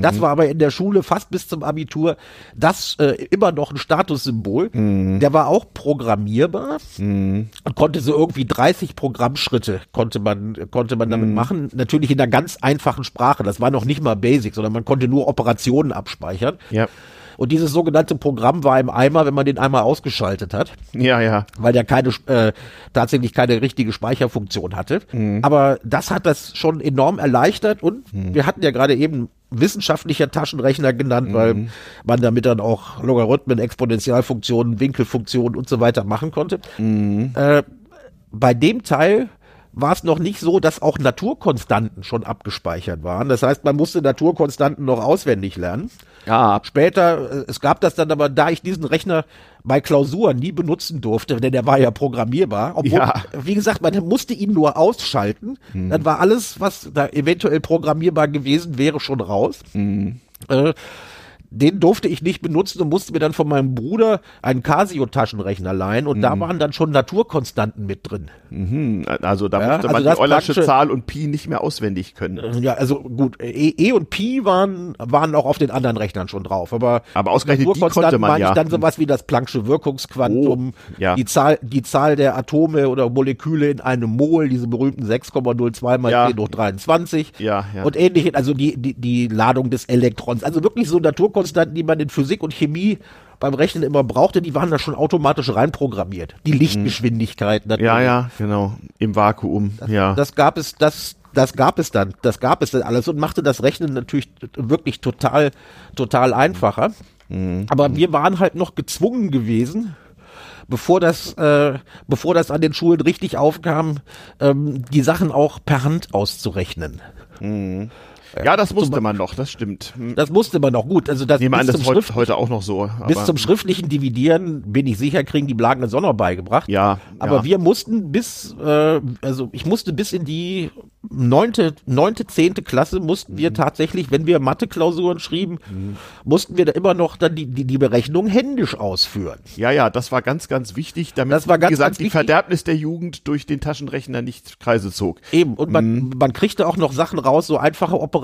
Das war aber in der Schule fast bis zum Abitur das äh, immer noch ein Statussymbol. Der war auch programmierbar und konnte so irgendwie 30 Programmschritte konnte man konnte man damit machen. Natürlich in einer ganz einfachen Sprache. Das war noch nicht mal Basic, sondern man konnte nur Operationen abspeichern. Ja. Und dieses sogenannte Programm war im Eimer, wenn man den einmal ausgeschaltet hat, Ja, ja. weil der keine äh, tatsächlich keine richtige Speicherfunktion hatte. Aber das hat das schon enorm erleichtert und wir hatten ja gerade eben wissenschaftlicher Taschenrechner genannt, weil man damit dann auch Logarithmen, Exponentialfunktionen, Winkelfunktionen und so weiter machen konnte. Äh, bei dem Teil war es noch nicht so, dass auch Naturkonstanten schon abgespeichert waren. Das heißt, man musste Naturkonstanten noch auswendig lernen. Ja, Später, äh, es gab das dann aber, da ich diesen Rechner bei Klausuren nie benutzen durfte, denn der war ja programmierbar, obwohl, Ja. wie gesagt, man musste ihn nur ausschalten, dann war alles, was da eventuell programmierbar gewesen wäre, schon raus. Äh, den durfte ich nicht benutzen und musste mir dann von meinem Bruder einen Casio-Taschenrechner leihen und da waren dann schon Naturkonstanten mit drin. mhm. also da Ja, musste also man die Eulersche Zahl und Pi nicht mehr auswendig können. Ja, also gut, E, e und Pi waren, waren auch auf den anderen Rechnern schon drauf, aber, Aber ausgerechnet die Naturkonstanten konnte man meine ja. ich dann sowas wie das Planck'sche Wirkungsquantum, Oh, ja. die Zahl, die Zahl der Atome oder Moleküle in einem Mol, diese berühmten 6,02 mal Ja. 10 hoch 23 Ja, ja. und ähnliche, also die, die, die Ladung des Elektrons, also wirklich so Naturkonstanten, die man in Physik und Chemie beim Rechnen immer brauchte, die waren da schon automatisch reinprogrammiert. Die Lichtgeschwindigkeit natürlich. Mhm. Ja, ja, genau. Im Vakuum. ja. Das gab es, das, das gab es dann, das gab es dann alles und machte das Rechnen natürlich wirklich total, total einfacher. Mhm. Aber wir waren halt noch gezwungen gewesen, bevor das, äh, bevor das an den Schulen richtig aufkam, ähm, die Sachen auch per Hand auszurechnen. Ja, das musste man noch, das stimmt. Hm. Das musste man noch gut. Also das an, das zum heute, heute auch noch so. bis zum schriftlichen Dividieren bin ich sicher, kriegen die Blagen Sonne beigebracht. Ja, Aber ja. wir mussten bis, äh, also ich musste bis in die neunte, neunte, zehnte Klasse mussten Mhm. wir tatsächlich, wenn wir Mathe-Klausuren schrieben, mussten wir da immer noch dann die, die, die Berechnung händisch ausführen. Ja, ja, das war ganz, ganz wichtig, damit, Das war ganz, wie gesagt, ganz die. Verderbnis der Jugend durch den Taschenrechner nicht Kreise zog. Eben, und man, Mhm. man kriegte auch noch Sachen raus, so einfache Operationen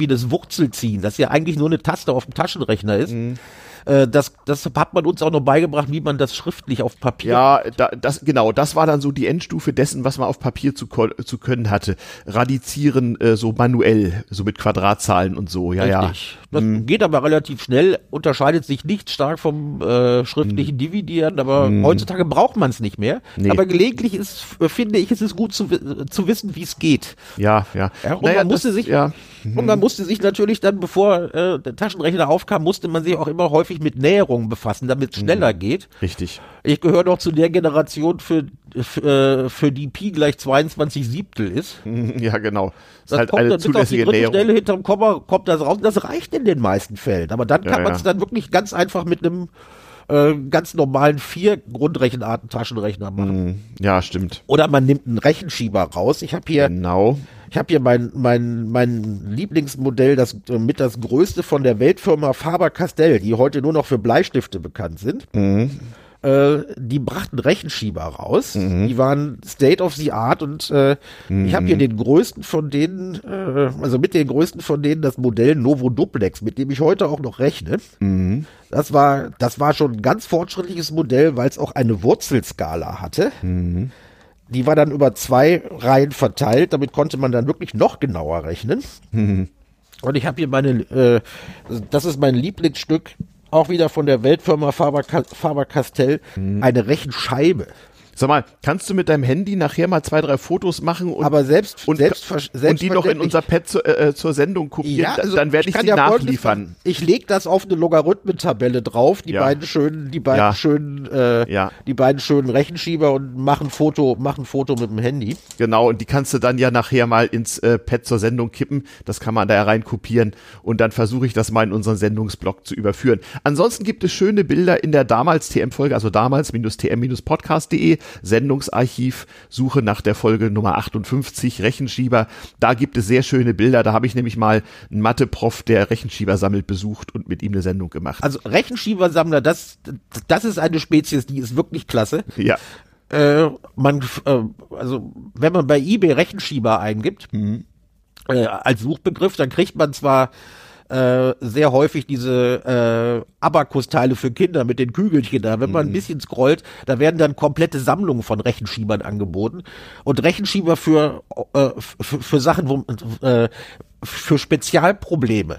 wie das Wurzelziehen, das ja eigentlich nur eine Taste auf dem Taschenrechner ist. Mhm. Äh, das, das hat man uns auch noch beigebracht, wie man das schriftlich auf Papier Ja, da, das, genau, das war dann so die Endstufe dessen, was man auf Papier zu, zu können hatte. Radizieren, äh, so manuell, so mit Quadratzahlen und so, ja, ja. Richtig. Das geht aber relativ schnell, unterscheidet sich nicht stark vom äh, schriftlichen Dividieren, aber heutzutage braucht man es nicht mehr. Nee. Aber gelegentlich ist, äh, finde ich, ist es gut zu, zu wissen, wie es geht. Ja, ja. Ja, und Naja, man musste das- sich, ja. und man musste sich natürlich dann, bevor äh, der Taschenrechner aufkam, musste man sich auch immer häufig mit Näherungen befassen, damit es schneller geht. Richtig. Ich gehöre noch zu der Generation, für, für, für die Pi gleich 22 Siebtel ist. Ja, genau. Das ist halt kommt eine dann bis auf die zulässige Näherung. Stelle hinterm Komma, kommt das raus. Das reicht in den meisten Fällen. Aber dann kann Ja, man es ja. dann wirklich ganz einfach mit einem äh, ganz normalen vier Grundrechenarten Taschenrechner machen. Ja, stimmt. Oder man nimmt einen Rechenschieber raus. Ich habe hier, Genau. Ich habe hier mein, mein, mein Lieblingsmodell, das mit das größte von der Weltfirma Faber-Castell, die heute nur noch für Bleistifte bekannt sind. Äh, die brachten Rechenschieber raus. Die waren State of the Art und äh, ich habe hier den größten von denen, äh, also mit den größten von denen das Modell Novo Duplex, mit dem ich heute auch noch rechne. Das war, das war schon ein ganz fortschrittliches Modell, weil es auch eine Wurzelskala hatte. Die war dann über zwei Reihen verteilt, damit konnte man dann wirklich noch genauer rechnen. Und ich habe hier meine, äh, das ist mein Lieblingsstück, auch wieder von der Weltfirma Faber, Faber-Castell, eine Rechenscheibe. Sag mal, kannst du mit deinem Handy nachher mal zwei, drei Fotos machen und, Aber selbst, und, selbst, und die noch in unser Pad zu, äh, zur Sendung kopieren? Da- dann werde ich, also kann die ja nachliefern. Ich lege das auf eine Logarithmentabelle drauf, die Ja. beiden schönen, die beiden Ja. schönen, äh, Ja. die beiden schönen Rechenschieber und mache ein Foto, mach ein Foto mit dem Handy. Genau, und die kannst du dann ja nachher mal ins äh, Pad zur Sendung kippen. Das kann man da ja rein kopieren und dann versuche ich das mal in unseren Sendungsblog zu überführen. Ansonsten gibt es schöne Bilder in der damals TM-Folge, also damals-tm-podcast.de. Sendungsarchiv, suche nach der Folge Nummer 58, Rechenschieber. Da gibt es sehr schöne Bilder. Da habe ich nämlich mal einen Mathe-Prof, der Rechenschieber sammelt, besucht und mit ihm eine Sendung gemacht. Also Rechenschiebersammler, das, das ist eine Spezies, die ist wirklich klasse. Ja. Äh, man, äh, also wenn man bei eBay Rechenschieber eingibt, Mhm. äh, als Suchbegriff, dann kriegt man zwar äh, sehr häufig diese äh, Abakusteile für Kinder mit den Kügelchen da. Wenn man ein bisschen scrollt, da werden dann komplette Sammlungen von Rechenschiebern angeboten. Und Rechenschieber für, äh, für, für Sachen, wo äh, für Spezialprobleme.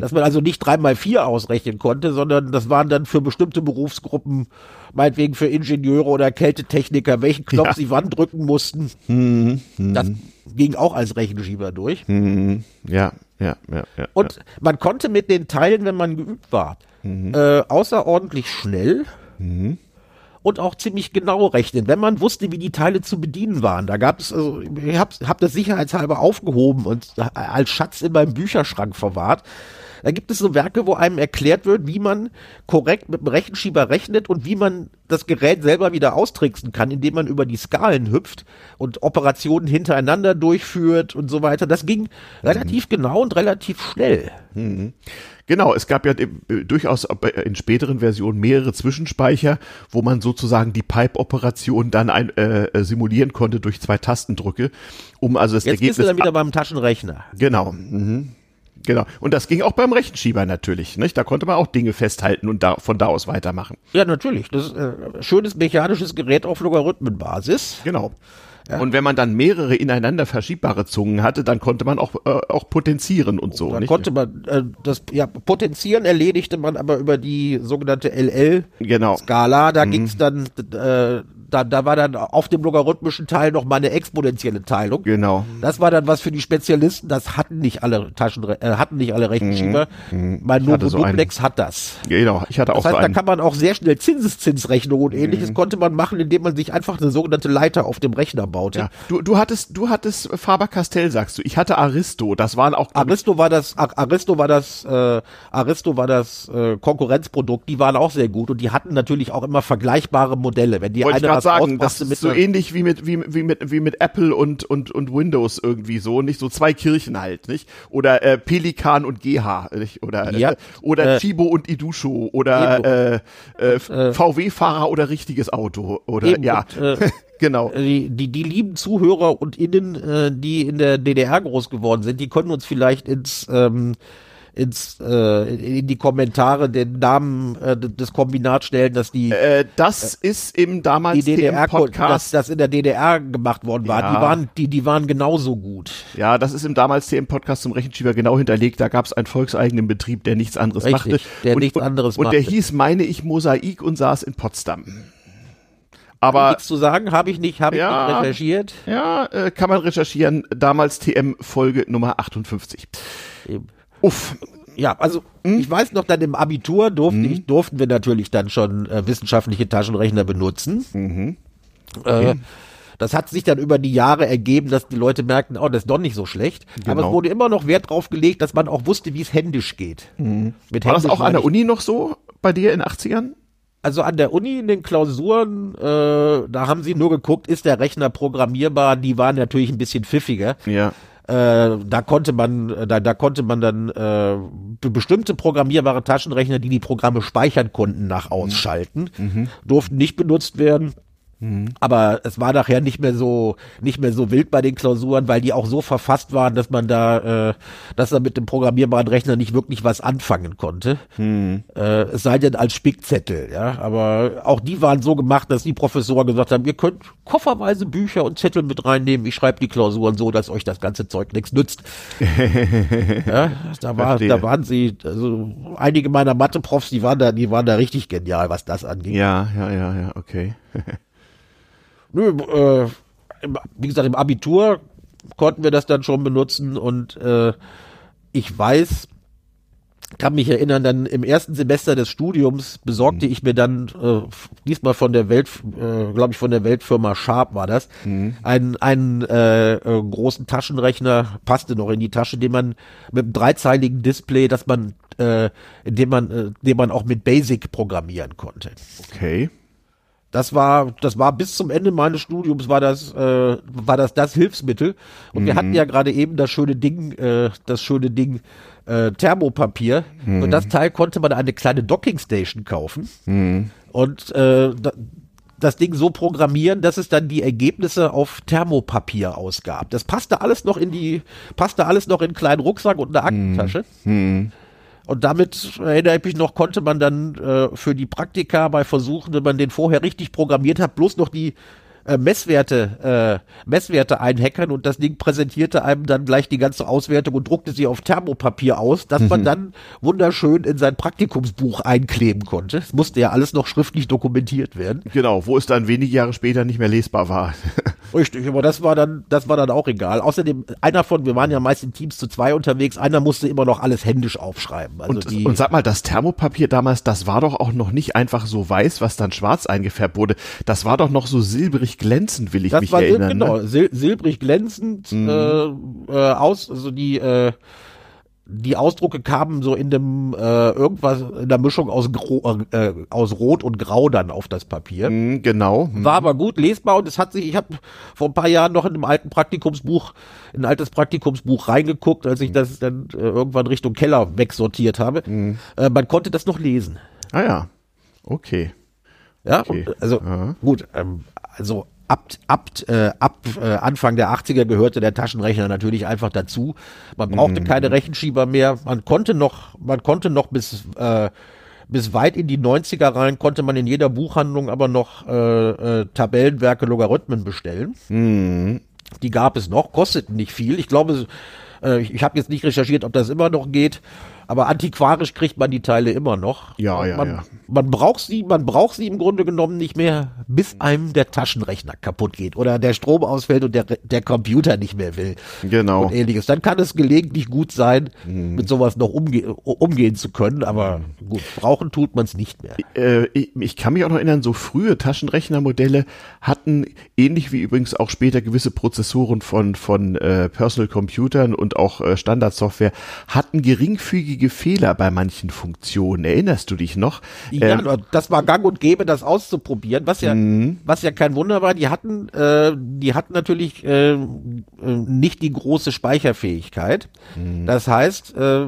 Dass man also nicht drei mal vier ausrechnen konnte, sondern das waren dann für bestimmte Berufsgruppen, meinetwegen für Ingenieure oder Kältetechniker, welchen Knopf Ja. sie wann drücken mussten. Das ging auch als Rechenschieber durch. Mhm. Ja, ja, ja, ja. Und man konnte mit den Teilen, wenn man geübt war, äh, außerordentlich schnell und auch ziemlich genau rechnen, wenn man wusste, wie die Teile zu bedienen waren. Da gab es, also ich habe hab das sicherheitshalber aufgehoben und als Schatz in meinem Bücherschrank verwahrt. Da gibt es so Werke, wo einem erklärt wird, wie man korrekt mit dem Rechenschieber rechnet und wie man das Gerät selber wieder austricksen kann, indem man über die Skalen hüpft und Operationen hintereinander durchführt und so weiter. Das ging relativ genau und relativ schnell. Genau, es gab ja äh, durchaus in späteren Versionen mehrere Zwischenspeicher, wo man sozusagen die Pipe-Operation dann ein, äh, simulieren konnte durch zwei Tastendrücke, um also das Jetzt bist Ergebnis du dann wieder beim Taschenrechner. Genau. Mhm. Genau. Und das ging auch beim Rechenschieber natürlich, nicht? Da konnte man auch Dinge festhalten und da, von da aus weitermachen. Ja, natürlich. Das ist äh, schönes mechanisches Gerät auf Logarithmenbasis. Genau. Und wenn man dann mehrere ineinander verschiebbare Zungen hatte, dann konnte man auch, äh, auch potenzieren und so. Da nicht? konnte man äh, das ja potenzieren erledigte man aber über die sogenannte LL Genau. Da ging's dann äh, da, da war dann auf dem logarithmischen Teil noch mal eine exponentielle Teilung. Genau. Das war dann was für die Spezialisten. Das hatten nicht alle Taschen, äh, hatten nicht alle Rechenschieber. Mein Ich hatte Novo so. Duplex hat das. Genau. Ich hatte auch Das heißt, so da einen. kann man auch sehr schnell Zinseszinsrechnungen und ähnliches konnte man machen, indem man sich einfach eine sogenannte Leiter auf dem Rechner baute. Ja. Du, du hattest, du hattest Faber-Castell, sagst du. Ich hatte Aristo. Das waren auch, Aristo war das, Ar- Aristo war das, äh, Aristo war das äh, Konkurrenzprodukt. Die waren auch sehr gut und die hatten natürlich auch immer vergleichbare Modelle. Wenn die wollte eine gerade sagen, das ist so ähnlich wie mit, wie, wie mit, wie mit Apple und, und, und Windows irgendwie so, nicht? So zwei Kirchen halt, nicht? Oder äh, Pelikan und GH, nicht? Oder, Ja. äh, oder Äh, Chibo und Idusho oder äh, äh, VW-Fahrer oder richtiges Auto. Oder Eben, ja. und, äh, genau. die, die, die lieben Zuhörer und Innen, äh, die in der DDR groß geworden sind, die können uns vielleicht ins, ähm, ins, äh, in die Kommentare den Namen äh, des Kombinats stellen, dass die, Äh, das ist im damals die DDR, Podcast. das in der DDR gemacht worden war. Ja. Die waren, die, die waren genauso gut. Ja, das ist im damals TM-Podcast zum Rechenschieber genau hinterlegt. Da gab es einen volkseigenen Betrieb, der nichts anderes Richtig, machte. der und, nichts und, anderes Und der machte. hieß, meine ich, Mosaik und saß in Potsdam. Aber Nichts zu sagen, habe ich nicht, habe ich Ja. nicht recherchiert. ja, äh, kann man recherchieren. Damals TM-Folge Nummer 58. Eben. Uff. Ja, also Hm? ich weiß noch, dann im Abitur durften, ich, durften wir natürlich dann schon äh, wissenschaftliche Taschenrechner benutzen. Mhm. Äh, das hat sich dann über die Jahre ergeben, dass die Leute merkten, oh, das ist doch nicht so schlecht. Aber Genau. es wurde immer noch Wert drauf gelegt, dass man auch wusste, wie es händisch geht. Mit Mhm. War das händisch auch an der Uni noch so bei dir in den 80ern? Also an der Uni in den Klausuren, äh, da haben sie nur geguckt, ist der Rechner programmierbar? Die waren natürlich ein bisschen pfiffiger. Ja. Äh, da konnte man, äh, da, da konnte man dann äh, be- bestimmte programmierbare Taschenrechner, die die Programme speichern konnten, nach ausschalten, durften nicht benutzt werden. Aber es war nachher nicht mehr so nicht mehr so wild bei den Klausuren, weil die auch so verfasst waren, dass man da, äh, dass er mit dem programmierbaren Rechner nicht wirklich was anfangen konnte. Äh, es sei denn als Spickzettel, ja. Aber auch die waren so gemacht, dass die Professoren gesagt haben, ihr könnt kofferweise Bücher und Zettel mit reinnehmen. Ich schreibe die Klausuren so, dass euch das ganze Zeug nichts nützt. ja, da war, Verstehe. da waren sie, also einige meiner Mathe-Profs, die waren da, die waren da richtig genial, was das anging. Ja, ja, ja, ja, okay. Nö, äh, wie gesagt, im Abitur konnten wir das dann schon benutzen und äh, ich weiß, kann mich erinnern, dann im ersten Semester des Studiums besorgte ich mir dann äh, diesmal von der Welt, äh, glaube ich, von der Weltfirma Sharp war das, einen, einen äh, äh, großen Taschenrechner, passte noch in die Tasche, den man mit einem dreizeiligen Display, dass man, äh, dem man, äh, den man auch mit Basic programmieren konnte. Okay. Das war, das war bis zum Ende meines Studiums war das, äh, war das das Hilfsmittel. Und mhm. wir hatten ja gerade eben das schöne Ding, äh, das schöne Ding äh, Thermopapier. Mhm. Und das Teil konnte man eine kleine Dockingstation kaufen. Mhm. Und äh, da, das Ding so programmieren, dass es dann die Ergebnisse auf Thermopapier ausgab. Das passte alles noch in die, passte alles noch in einen kleinen Rucksack und eine Aktentasche. Mhm. Und damit erinnere ich mich noch, konnte man dann äh, für die Praktika bei Versuchen, wenn man den vorher richtig programmiert hat, bloß noch die äh, Messwerte, äh, Messwerte einhackern und das Ding präsentierte einem dann gleich die ganze Auswertung und druckte sie auf Thermopapier aus, dass mhm. man dann wunderschön in sein Praktikumsbuch einkleben konnte. Es musste ja alles noch schriftlich dokumentiert werden. Genau, wo es dann wenige Jahre später nicht mehr lesbar war. Richtig, aber das war dann, das war dann auch egal. Außerdem, einer von, wir waren ja meist in Teams zu zwei unterwegs, einer musste immer noch alles händisch aufschreiben. Also und, die, und sag mal, das Thermopapier damals, das war doch auch noch nicht einfach so weiß, was dann schwarz eingefärbt wurde. Das war doch noch so silbrig glänzend, will ich das mich war erinnern. Genau, ne? sil silbrig glänzend mhm. äh, äh, aus, also die äh, die Ausdrucke kamen so in dem äh, irgendwas in der Mischung aus Gro äh, aus Rot und Grau dann auf das Papier. Mm, genau. War aber gut lesbar und es hat sich, ich habe vor ein paar Jahren noch in einem alten Praktikumsbuch, in ein altes Praktikumsbuch reingeguckt, als ich das dann äh, irgendwann Richtung Keller wegsortiert habe. Mm. Äh, man konnte das noch lesen. Ah ja. Okay. Ja, okay. Und, also Aha. gut, ähm, also ab, ab, äh, ab äh, Anfang der 80er gehörte der Taschenrechner natürlich einfach dazu. Man brauchte mhm. keine Rechenschieber mehr. Man konnte noch, man konnte noch bis, äh, bis weit in die 90er rein, konnte man in jeder Buchhandlung aber noch äh, äh, Tabellenwerke, Logarithmen bestellen. Mhm. Die gab es noch, kosteten nicht viel. Ich glaube, äh, ich, ich habe jetzt nicht recherchiert, ob das immer noch geht. Aber antiquarisch kriegt man die Teile immer noch. Ja, ja, man, ja. Man braucht sie, man braucht sie im Grunde genommen nicht mehr, bis einem der Taschenrechner kaputt geht oder der Strom ausfällt und der, der Computer nicht mehr will. Genau. Und ähnliches. Dann kann es gelegentlich gut sein, mhm. mit sowas noch umge umgehen zu können, aber gut, brauchen tut man es nicht mehr. Äh, ich, ich, kann mich auch noch erinnern, so frühe Taschenrechnermodelle hatten, ähnlich wie übrigens auch später gewisse Prozessoren von, von äh, Personal Computern und auch äh, Standardsoftware, hatten geringfügige einschlägige Fehler bei manchen Funktionen. Erinnerst du dich noch? Ja, ähm, das war gang und gäbe, das auszuprobieren, was ja, mhm. was ja kein Wunder war. Die hatten, äh, die hatten natürlich äh, nicht die große Speicherfähigkeit. Mhm. Das heißt, äh,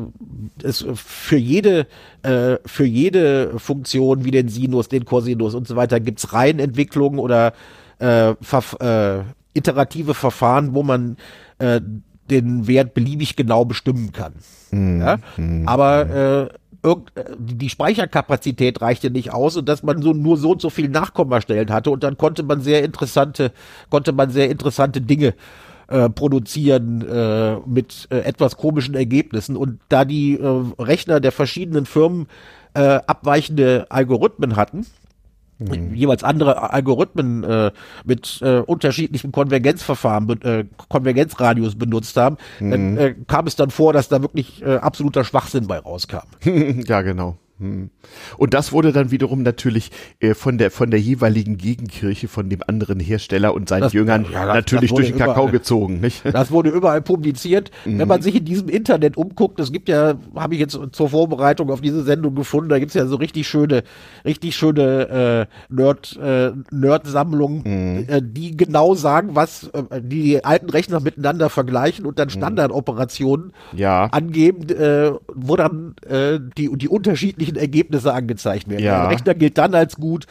es für jede äh, für jede Funktion wie den Sinus, den Cosinus und so weiter gibt's Reihenentwicklungen oder äh, äh, iterative Verfahren, wo man äh, den Wert beliebig genau bestimmen kann. Mhm. Ja? Mhm. Aber äh, die Speicherkapazität reichte nicht aus und dass man so nur so und so viel Nachkommastellen hatte und dann konnte man sehr interessante, konnte man sehr interessante Dinge äh, produzieren äh, mit äh, etwas komischen Ergebnissen. Und da die äh, Rechner der verschiedenen Firmen äh, abweichende Algorithmen hatten, mhm. jeweils andere Algorithmen äh, mit äh, unterschiedlichen Konvergenzverfahren, äh, Konvergenzradius benutzt haben, mhm. dann äh, kam es dann vor, dass da wirklich äh, absoluter Schwachsinn bei rauskam. ja, genau. Hm. Und das wurde dann wiederum natürlich äh, von der von der jeweiligen Gegenkirche von dem anderen Hersteller und seinen das, Jüngern ja, das, natürlich das durch den Kakao gezogen, nicht? Das wurde überall publiziert. Mhm. Wenn man sich in diesem Internet umguckt, es gibt ja, habe ich jetzt zur Vorbereitung auf diese Sendung gefunden, da gibt's ja so richtig schöne, richtig schöne äh, Nerd äh, Nerd-Sammlungen, mhm. äh, die genau sagen, was äh, die alten Rechner miteinander vergleichen und dann mhm. Standardoperationen ja. angeben, äh, wo dann äh, die die unterschiedlichen unterschiedlichen Ergebnisse angezeigt werden. Ja. Der Rechner gilt dann als gut,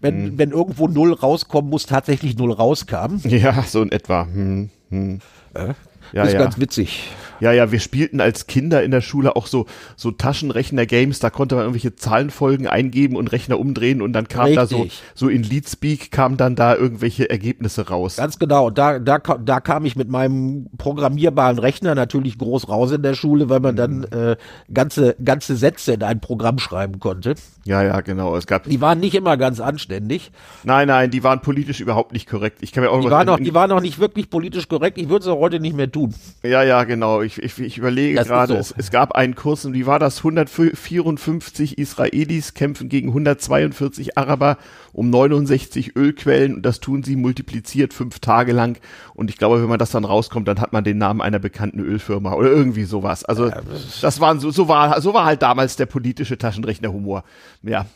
wenn, hm. wenn irgendwo Null rauskommen muss, tatsächlich Null rauskam. Ja, so in etwa. Hm, hm. Äh, ja, ist ja. ganz witzig. Ja, ja, wir spielten als Kinder in der Schule auch so, so Taschenrechner-Games, da konnte man irgendwelche Zahlenfolgen eingeben und Rechner umdrehen und dann kam Richtig. da so, so in Leadspeak kamen dann da irgendwelche Ergebnisse raus. Ganz genau. Da, da, da kam ich mit meinem programmierbaren Rechner natürlich groß raus in der Schule, weil man dann mhm. äh, ganze, ganze Sätze in ein Programm schreiben konnte. Ja, ja, genau. Es gab. Die waren nicht immer ganz anständig. Nein, nein, die waren politisch überhaupt nicht korrekt. Ich kann mir auch die waren noch, die waren noch nicht wirklich politisch korrekt. Ich würde es auch heute nicht mehr tun. Ja, ja, genau. Ich ich, ich, ich überlege gerade, so. es, es, gab einen Kurs, und wie war das? 154 Israelis kämpfen gegen 142 Araber um 69 Ölquellen und das tun sie multipliziert fünf Tage lang. Und ich glaube, wenn man das dann rauskommt, dann hat man den Namen einer bekannten Ölfirma oder irgendwie sowas. Also das waren so, so war, so war halt damals der politische Taschenrechnerhumor. Ja.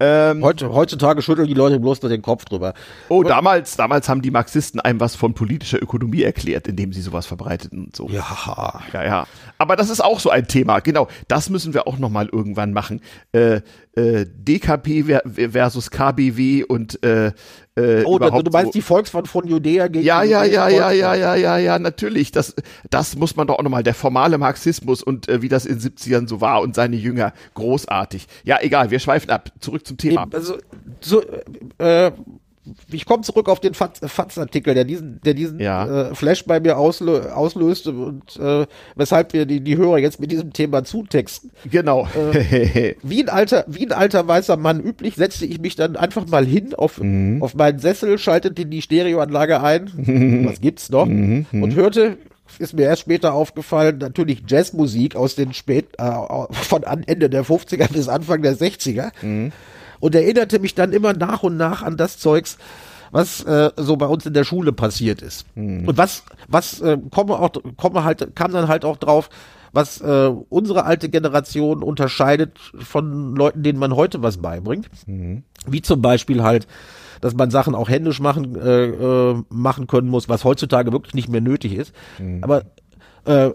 Ähm, Heute, heutzutage schütteln die Leute bloß nur den Kopf drüber. Oh, und, damals, damals haben die Marxisten einem was von politischer Ökonomie erklärt, indem sie sowas verbreiteten und so. Ja. Ja, ja. Aber das ist auch so ein Thema. Genau. Das müssen wir auch nochmal irgendwann machen. Äh, äh, DKP versus KBW und äh, äh, oh, du meinst so. die Volksfront von Judäa gegen Ja, ja, ja, ja, ja, ja, ja, ja, natürlich. Das, das muss man doch auch nochmal. Der formale Marxismus und äh, wie das in 70ern so war und seine Jünger. Großartig. Ja, egal, wir schweifen ab. Zurück zum Thema. Also, so, äh, ich komme zurück auf den FATS-Artikel, der diesen, der diesen ja. äh, Flash bei mir auslö auslöste und äh, weshalb wir die, die Hörer jetzt mit diesem Thema zutexten. Genau. Äh, wie ein alter, wie ein alter weißer Mann üblich, setzte ich mich dann einfach mal hin auf, mhm. auf meinen Sessel, schaltete die Stereoanlage ein, was gibt's noch, mhm. und hörte ist mir erst später aufgefallen, natürlich Jazzmusik aus den spät, äh, von Ende der 50er bis Anfang der 60er. Mhm und erinnerte mich dann immer nach und nach an das Zeugs, was äh, so bei uns in der Schule passiert ist. Hm. Und was, was äh, komme auch, komme halt, kam dann halt auch drauf, was äh, unsere alte Generation unterscheidet von Leuten, denen man heute was beibringt. Mhm. Wie zum Beispiel halt, dass man Sachen auch händisch machen, äh, äh, machen können muss, was heutzutage wirklich nicht mehr nötig ist. Mhm. Aber äh,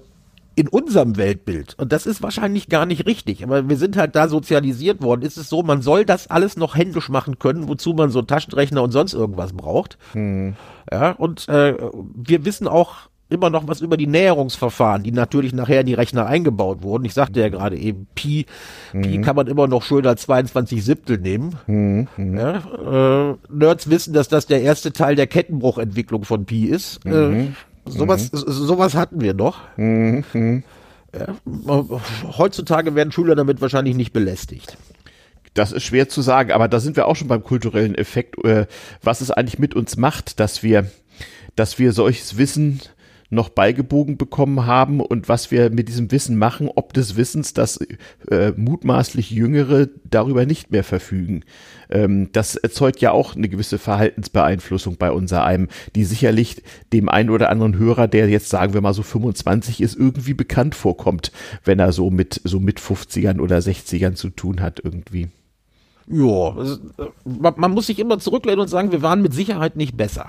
in unserem Weltbild, und das ist wahrscheinlich gar nicht richtig, aber wir sind halt da sozialisiert worden, ist es so, man soll das alles noch händisch machen können, wozu man so Taschenrechner und sonst irgendwas braucht. Hm. Ja, und äh, wir wissen auch immer noch was über die Näherungsverfahren, die natürlich nachher in die Rechner eingebaut wurden. Ich sagte ja gerade eben, Pi, mhm. Pi kann man immer noch schön als 22 Siebtel nehmen. Mhm. Ja, äh, Nerds wissen, dass das der erste Teil der Kettenbruchentwicklung von Pi ist. Äh, mhm. Äh, Sowas, mhm. sowas hatten wir noch. Mhm. Ja, heutzutage werden Schüler damit wahrscheinlich nicht belästigt. Das ist schwer zu sagen, aber da sind wir auch schon beim kulturellen Effekt, äh, was es eigentlich mit uns macht, dass wir, dass wir solches Wissen noch beigebogen bekommen haben und was wir mit diesem Wissen machen, ob des Wissens, dass äh, mutmaßlich Jüngere darüber nicht mehr verfügen. Ähm, das erzeugt ja auch eine gewisse Verhaltensbeeinflussung bei unser einem, die sicherlich dem einen oder anderen Hörer, der jetzt sagen wir mal so 25 ist, irgendwie bekannt vorkommt, wenn er so mit so mit 50ern oder 60ern zu tun hat irgendwie. Ja, man muss sich immer zurücklehnen und sagen, wir waren mit Sicherheit nicht besser.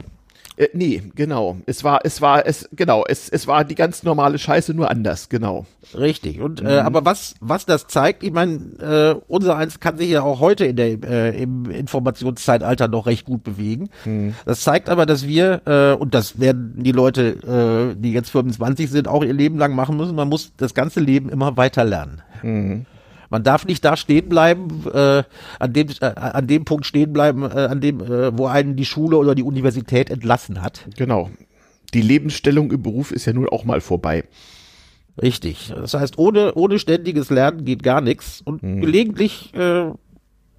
Äh, nee, genau. Es war, es war, es, genau, es, es war die ganz normale Scheiße, nur anders, genau. Richtig. Und, äh, mhm. äh, aber was, was das zeigt, ich meine, äh, unser eins kann sich ja auch heute in der, äh, im Informationszeitalter noch recht gut bewegen. Mhm. Das zeigt aber, dass wir, äh, und das werden die Leute, äh, die jetzt 25 sind, auch ihr Leben lang machen müssen. Man muss das ganze Leben immer weiter lernen. Mhm. Man darf nicht da stehen bleiben, äh, an dem äh, an dem Punkt stehen bleiben, äh, an dem, äh, wo einen die Schule oder die Universität entlassen hat. Genau. Die Lebensstellung im Beruf ist ja nun auch mal vorbei. Richtig. Das heißt, ohne, ohne ständiges Lernen geht gar nichts. Und hm. gelegentlich äh,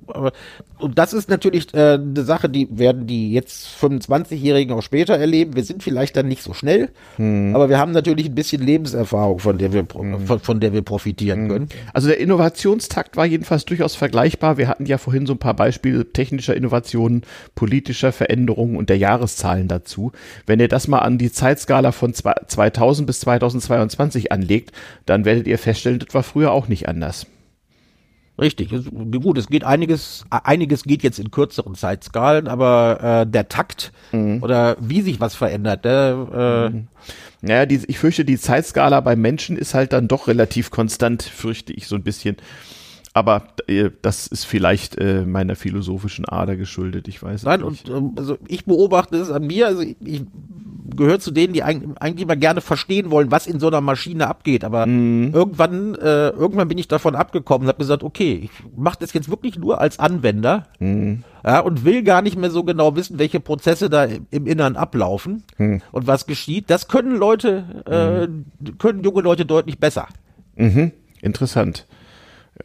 aber, und das ist natürlich äh, eine Sache, die werden die jetzt 25-Jährigen auch später erleben. Wir sind vielleicht dann nicht so schnell, hm. aber wir haben natürlich ein bisschen Lebenserfahrung, von der wir, hm. von, von, der wir profitieren hm. können. Also der Innovationstakt war jedenfalls durchaus vergleichbar. Wir hatten ja vorhin so ein paar Beispiele technischer Innovationen, politischer Veränderungen und der Jahreszahlen dazu. Wenn ihr das mal an die Zeitskala von 2000 bis 2022 anlegt, dann werdet ihr feststellen, das war früher auch nicht anders. Richtig. Gut, es geht einiges, einiges geht jetzt in kürzeren Zeitskalen, aber äh, der Takt mhm. oder wie sich was verändert, der, äh, mhm. Naja, die, ich fürchte, die Zeitskala bei Menschen ist halt dann doch relativ konstant, fürchte ich so ein bisschen. Aber äh, das ist vielleicht äh, meiner philosophischen Ader geschuldet, ich weiß Nein, nicht. und ähm, also ich beobachte es an mir, also ich, ich gehört zu denen, die eigentlich mal gerne verstehen wollen, was in so einer Maschine abgeht. Aber mhm. irgendwann, äh, irgendwann bin ich davon abgekommen und habe gesagt, okay, ich mache das jetzt wirklich nur als Anwender mhm. ja, und will gar nicht mehr so genau wissen, welche Prozesse da im Innern ablaufen mhm. und was geschieht. Das können Leute, äh, mhm. können junge Leute deutlich besser. Mhm. Interessant.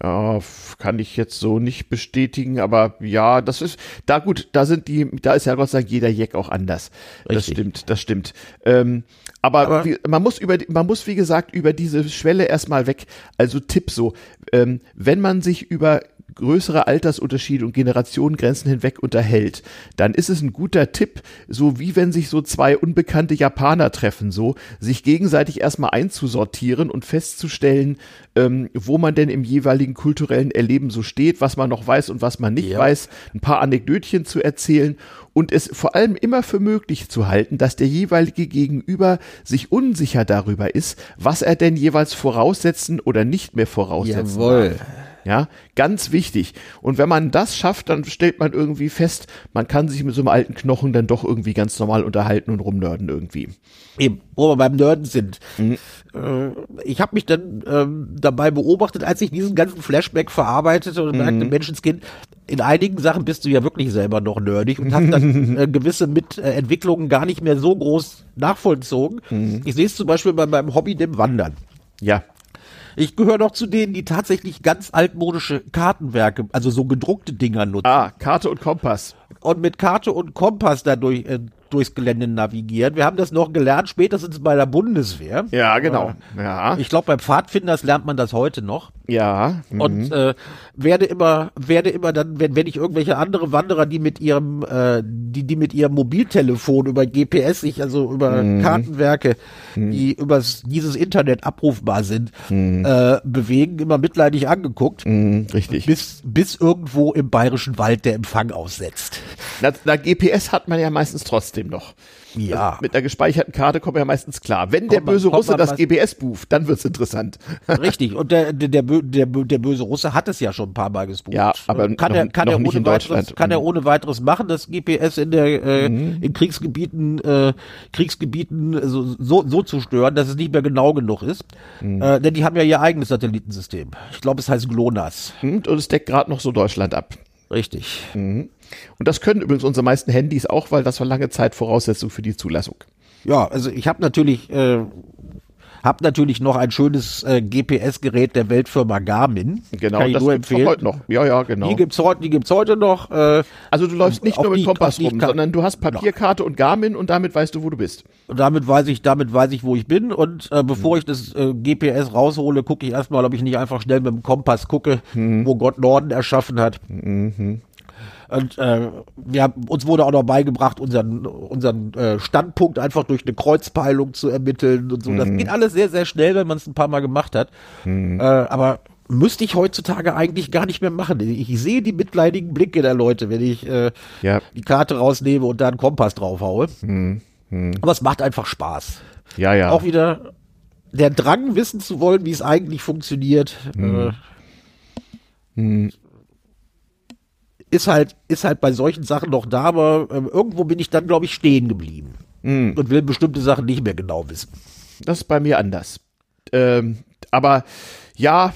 Ja, kann ich jetzt so nicht bestätigen, aber ja, das ist, da gut, da sind die, da ist ja Gott sei Dank jeder Jack auch anders. Richtig. Das stimmt, das stimmt. Ähm, aber, aber wie, man muss über, man muss wie gesagt über diese Schwelle erstmal weg. Also Tipp so, ähm, wenn man sich über größere Altersunterschiede und Generationengrenzen hinweg unterhält, dann ist es ein guter Tipp, so wie wenn sich so zwei unbekannte Japaner treffen, so sich gegenseitig erstmal einzusortieren und festzustellen, ähm, wo man denn im jeweiligen kulturellen Erleben so steht, was man noch weiß und was man nicht ja. weiß, ein paar Anekdötchen zu erzählen und es vor allem immer für möglich zu halten, dass der jeweilige Gegenüber sich unsicher darüber ist, was er denn jeweils voraussetzen oder nicht mehr voraussetzen Jawohl. Darf. Ja, ganz wichtig. Und wenn man das schafft, dann stellt man irgendwie fest, man kann sich mit so einem alten Knochen dann doch irgendwie ganz normal unterhalten und rumnörden irgendwie. Eben, wo wir beim Nörden sind. Mhm. Äh, ich habe mich dann ähm, dabei beobachtet, als ich diesen ganzen Flashback verarbeitete und mhm. merkte, Menschenskind, in einigen Sachen bist du ja wirklich selber noch nerdig und hast dann äh, gewisse Mitentwicklungen gar nicht mehr so groß nachvollzogen. Mhm. Ich sehe es zum Beispiel bei meinem Hobby, dem Wandern. Ja. Ich gehöre doch zu denen, die tatsächlich ganz altmodische Kartenwerke, also so gedruckte Dinger nutzen. Ah, Karte und Kompass. Und mit Karte und Kompass dadurch äh, durchs Gelände navigieren. Wir haben das noch gelernt, spätestens bei der Bundeswehr. Ja, genau. Ja. Ich glaube, bei Pfadfinders lernt man das heute noch. Ja. Mhm. Und äh, werde immer, werde immer dann, wenn, wenn ich irgendwelche andere Wanderer, die mit ihrem, äh, die, die mit ihrem Mobiltelefon über GPS sich, also über mhm. Kartenwerke, mhm. die übers dieses Internet abrufbar sind, mhm. äh, bewegen, immer mitleidig angeguckt. Mhm, richtig. Bis, bis irgendwo im bayerischen Wald der Empfang aussetzt. Na, na, GPS hat man ja meistens trotzdem noch. Ja. Also mit einer gespeicherten Karte kommt ja meistens klar. Wenn kommt der böse man, Russe das GPS bucht, dann wird's interessant. Richtig. Und der, der, der, der, der böse Russe hat es ja schon ein paar Mal gesbucht. Ja, aber kann noch, er, kann er ohne in weiteres, Deutschland. kann er ohne weiteres machen, das GPS in der, äh, mhm. in Kriegsgebieten, äh, Kriegsgebieten so, so, so zu stören, dass es nicht mehr genau genug ist. Mhm. Äh, denn die haben ja ihr eigenes Satellitensystem. Ich glaube, es heißt GLONASS. Und es deckt gerade noch so Deutschland ab. Richtig. Mhm. Und das können übrigens unsere meisten Handys auch, weil das war lange Zeit Voraussetzung für die Zulassung. Ja, also ich habe natürlich äh, hab natürlich noch ein schönes äh, GPS-Gerät der Weltfirma Garmin. Genau, Kann ich das nur empfehlen. heute noch. Ja, ja, genau. Die gibt's heute, die gibt's heute noch. Äh, also du läufst nicht nur mit die, Kompass rum, sondern du hast Papierkarte und Garmin und damit weißt du, wo du bist. Und damit weiß ich, damit weiß ich, wo ich bin. Und äh, bevor hm. ich das äh, GPS raushole, gucke ich erstmal, ob ich nicht einfach schnell mit dem Kompass gucke, hm. wo Gott Norden erschaffen hat. Mhm. Und äh, wir haben, uns wurde auch noch beigebracht, unseren, unseren äh, Standpunkt einfach durch eine Kreuzpeilung zu ermitteln und so. Mhm. Das geht alles sehr, sehr schnell, wenn man es ein paar Mal gemacht hat. Mhm. Äh, aber müsste ich heutzutage eigentlich gar nicht mehr machen. Ich, sehe die mitleidigen Blicke der Leute, wenn ich äh, ja. die Karte rausnehme und da einen Kompass draufhaue. Mhm. Mhm. Aber es macht einfach Spaß. Ja, ja. Auch wieder der Drang, wissen zu wollen, wie es eigentlich funktioniert. Mhm. Äh, mhm ist halt, ist halt bei solchen Sachen noch da, aber äh, irgendwo bin ich dann, glaube ich, stehen geblieben. Mm. Und will bestimmte Sachen nicht mehr genau wissen. Das ist bei mir anders. Ähm, aber ja,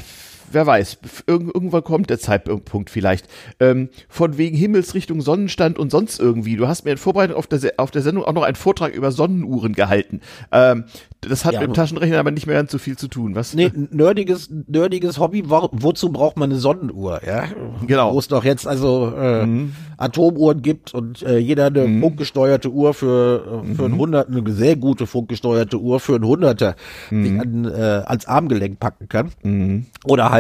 wer weiß, irg irgendwann kommt der Zeitpunkt vielleicht. Ähm, von wegen Himmelsrichtung, Sonnenstand und sonst irgendwie. Du hast mir in Vorbereitung auf der, auf der Sendung auch noch einen Vortrag über Sonnenuhren gehalten. Ähm, das hat ja, mit dem Taschenrechner aber nicht mehr ganz so viel zu tun. Was? Nee, nerdiges, nerdiges Hobby, wo, wozu braucht man eine Sonnenuhr? Ja? Genau. Wo es doch jetzt also äh, mhm. Atomuhren gibt und äh, jeder eine mhm. funkgesteuerte Uhr für, äh, für mhm. ein Hundert, eine sehr gute funkgesteuerte Uhr für ein Hunderter mhm. sich an, äh, ans Armgelenk packen kann. Mhm. Oder halt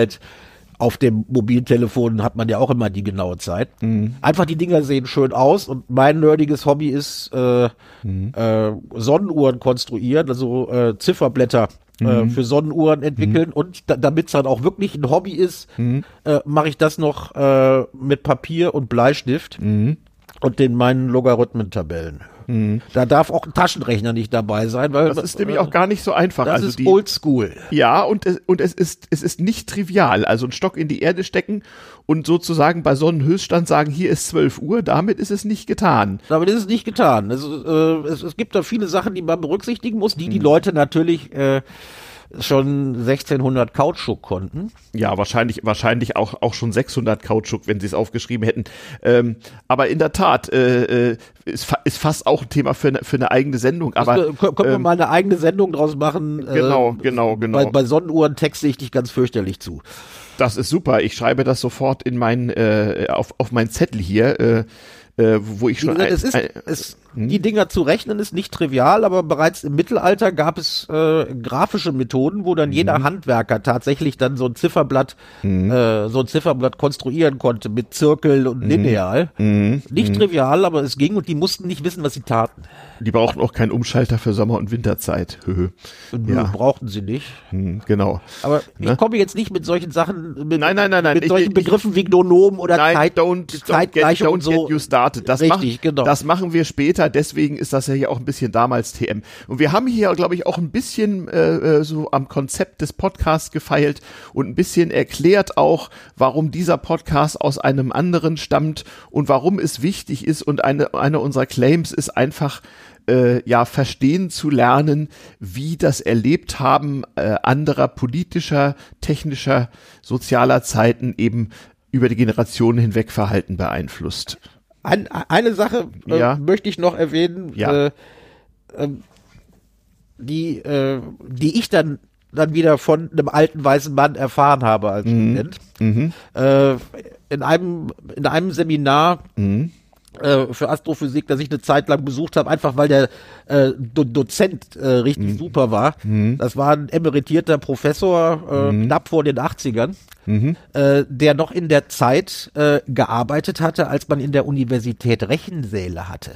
auf dem Mobiltelefon hat man ja auch immer die genaue Zeit. Mhm. Einfach die Dinger sehen schön aus und mein nerdiges Hobby ist äh, mhm. äh, Sonnenuhren konstruieren, also äh, Zifferblätter äh, mhm. für Sonnenuhren entwickeln mhm. und da, damit es dann auch wirklich ein Hobby ist, mhm. äh, mache ich das noch äh, mit Papier und Bleistift mhm. Und den meinen Logarithmentabellen. Mhm. Da darf auch ein Taschenrechner nicht dabei sein, weil das ist nämlich auch gar nicht so einfach. Das also ist oldschool. Ja, und es, und es ist es ist nicht trivial. Also einen Stock in die Erde stecken und sozusagen bei Sonnenhöchststand sagen, hier ist 12 Uhr, damit ist es nicht getan. Damit ist es nicht getan. Also, äh, es, es gibt da viele Sachen, die man berücksichtigen muss, die die mhm. Leute natürlich äh, schon 1600 Kautschuk konnten. Ja, wahrscheinlich, wahrscheinlich auch, auch schon 600 Kautschuk, wenn sie es aufgeschrieben hätten. Ähm, aber in der Tat, äh, äh, ist, ist fast auch ein Thema für eine, für eine eigene Sendung. Aber das, können wir ähm, mal eine eigene Sendung draus machen? Genau, äh, genau, genau. Bei, bei Sonnenuhren texte ich dich ganz fürchterlich zu. Das ist super. Ich schreibe das sofort in mein, äh, auf, auf mein Zettel hier. Äh, äh, wo ich schon. Gesagt, ein, es, ist, ein, es, die Dinger zu rechnen ist nicht trivial, aber bereits im Mittelalter gab es äh, grafische Methoden, wo dann jeder Handwerker tatsächlich dann so ein Zifferblatt, äh, so ein Zifferblatt konstruieren konnte mit Zirkel und Lineal. Nicht trivial, aber es ging und die mussten nicht wissen, was sie taten. Die brauchten auch keinen Umschalter für Sommer- und Winterzeit. Höhö. Nö, Ja. brauchten sie nicht. Hm, genau. Aber Ne? ich komme jetzt nicht mit solchen Sachen, mit, Nein, nein, nein, nein. mit Ich- solchen ich- Begriffen wie Gnonom oder Nein, Zeit, don't, don't, get, Zeitgleiche don't und so. get you started. Das, Richtig, mach, genau. das machen wir später, deswegen ist das ja hier auch ein bisschen damals TM. Und wir haben hier, glaube ich, auch ein bisschen äh, äh, so am Konzept des Podcasts gefeilt und ein bisschen erklärt auch, warum dieser Podcast aus einem anderen stammt und warum es wichtig ist. Und eine, eine unserer Claims ist einfach, äh, ja, verstehen zu lernen, wie das erlebt haben äh, anderer politischer, technischer, sozialer Zeiten eben über die Generationen hinweg Verhalten beeinflusst. Ein, eine Sache äh, Ja. möchte ich noch erwähnen, Ja. äh, ähm, die, äh, die ich dann dann wieder von einem alten weißen Mann erfahren habe als Student. Äh, in einem in einem Seminar äh, für Astrophysik, das ich eine Zeit lang besucht habe, einfach weil der äh, Do Dozent äh, richtig super war. Das war ein emeritierter Professor, äh, knapp vor den 80ern, äh, der noch in der Zeit äh, gearbeitet hatte, als man in der Universität Rechensäle hatte.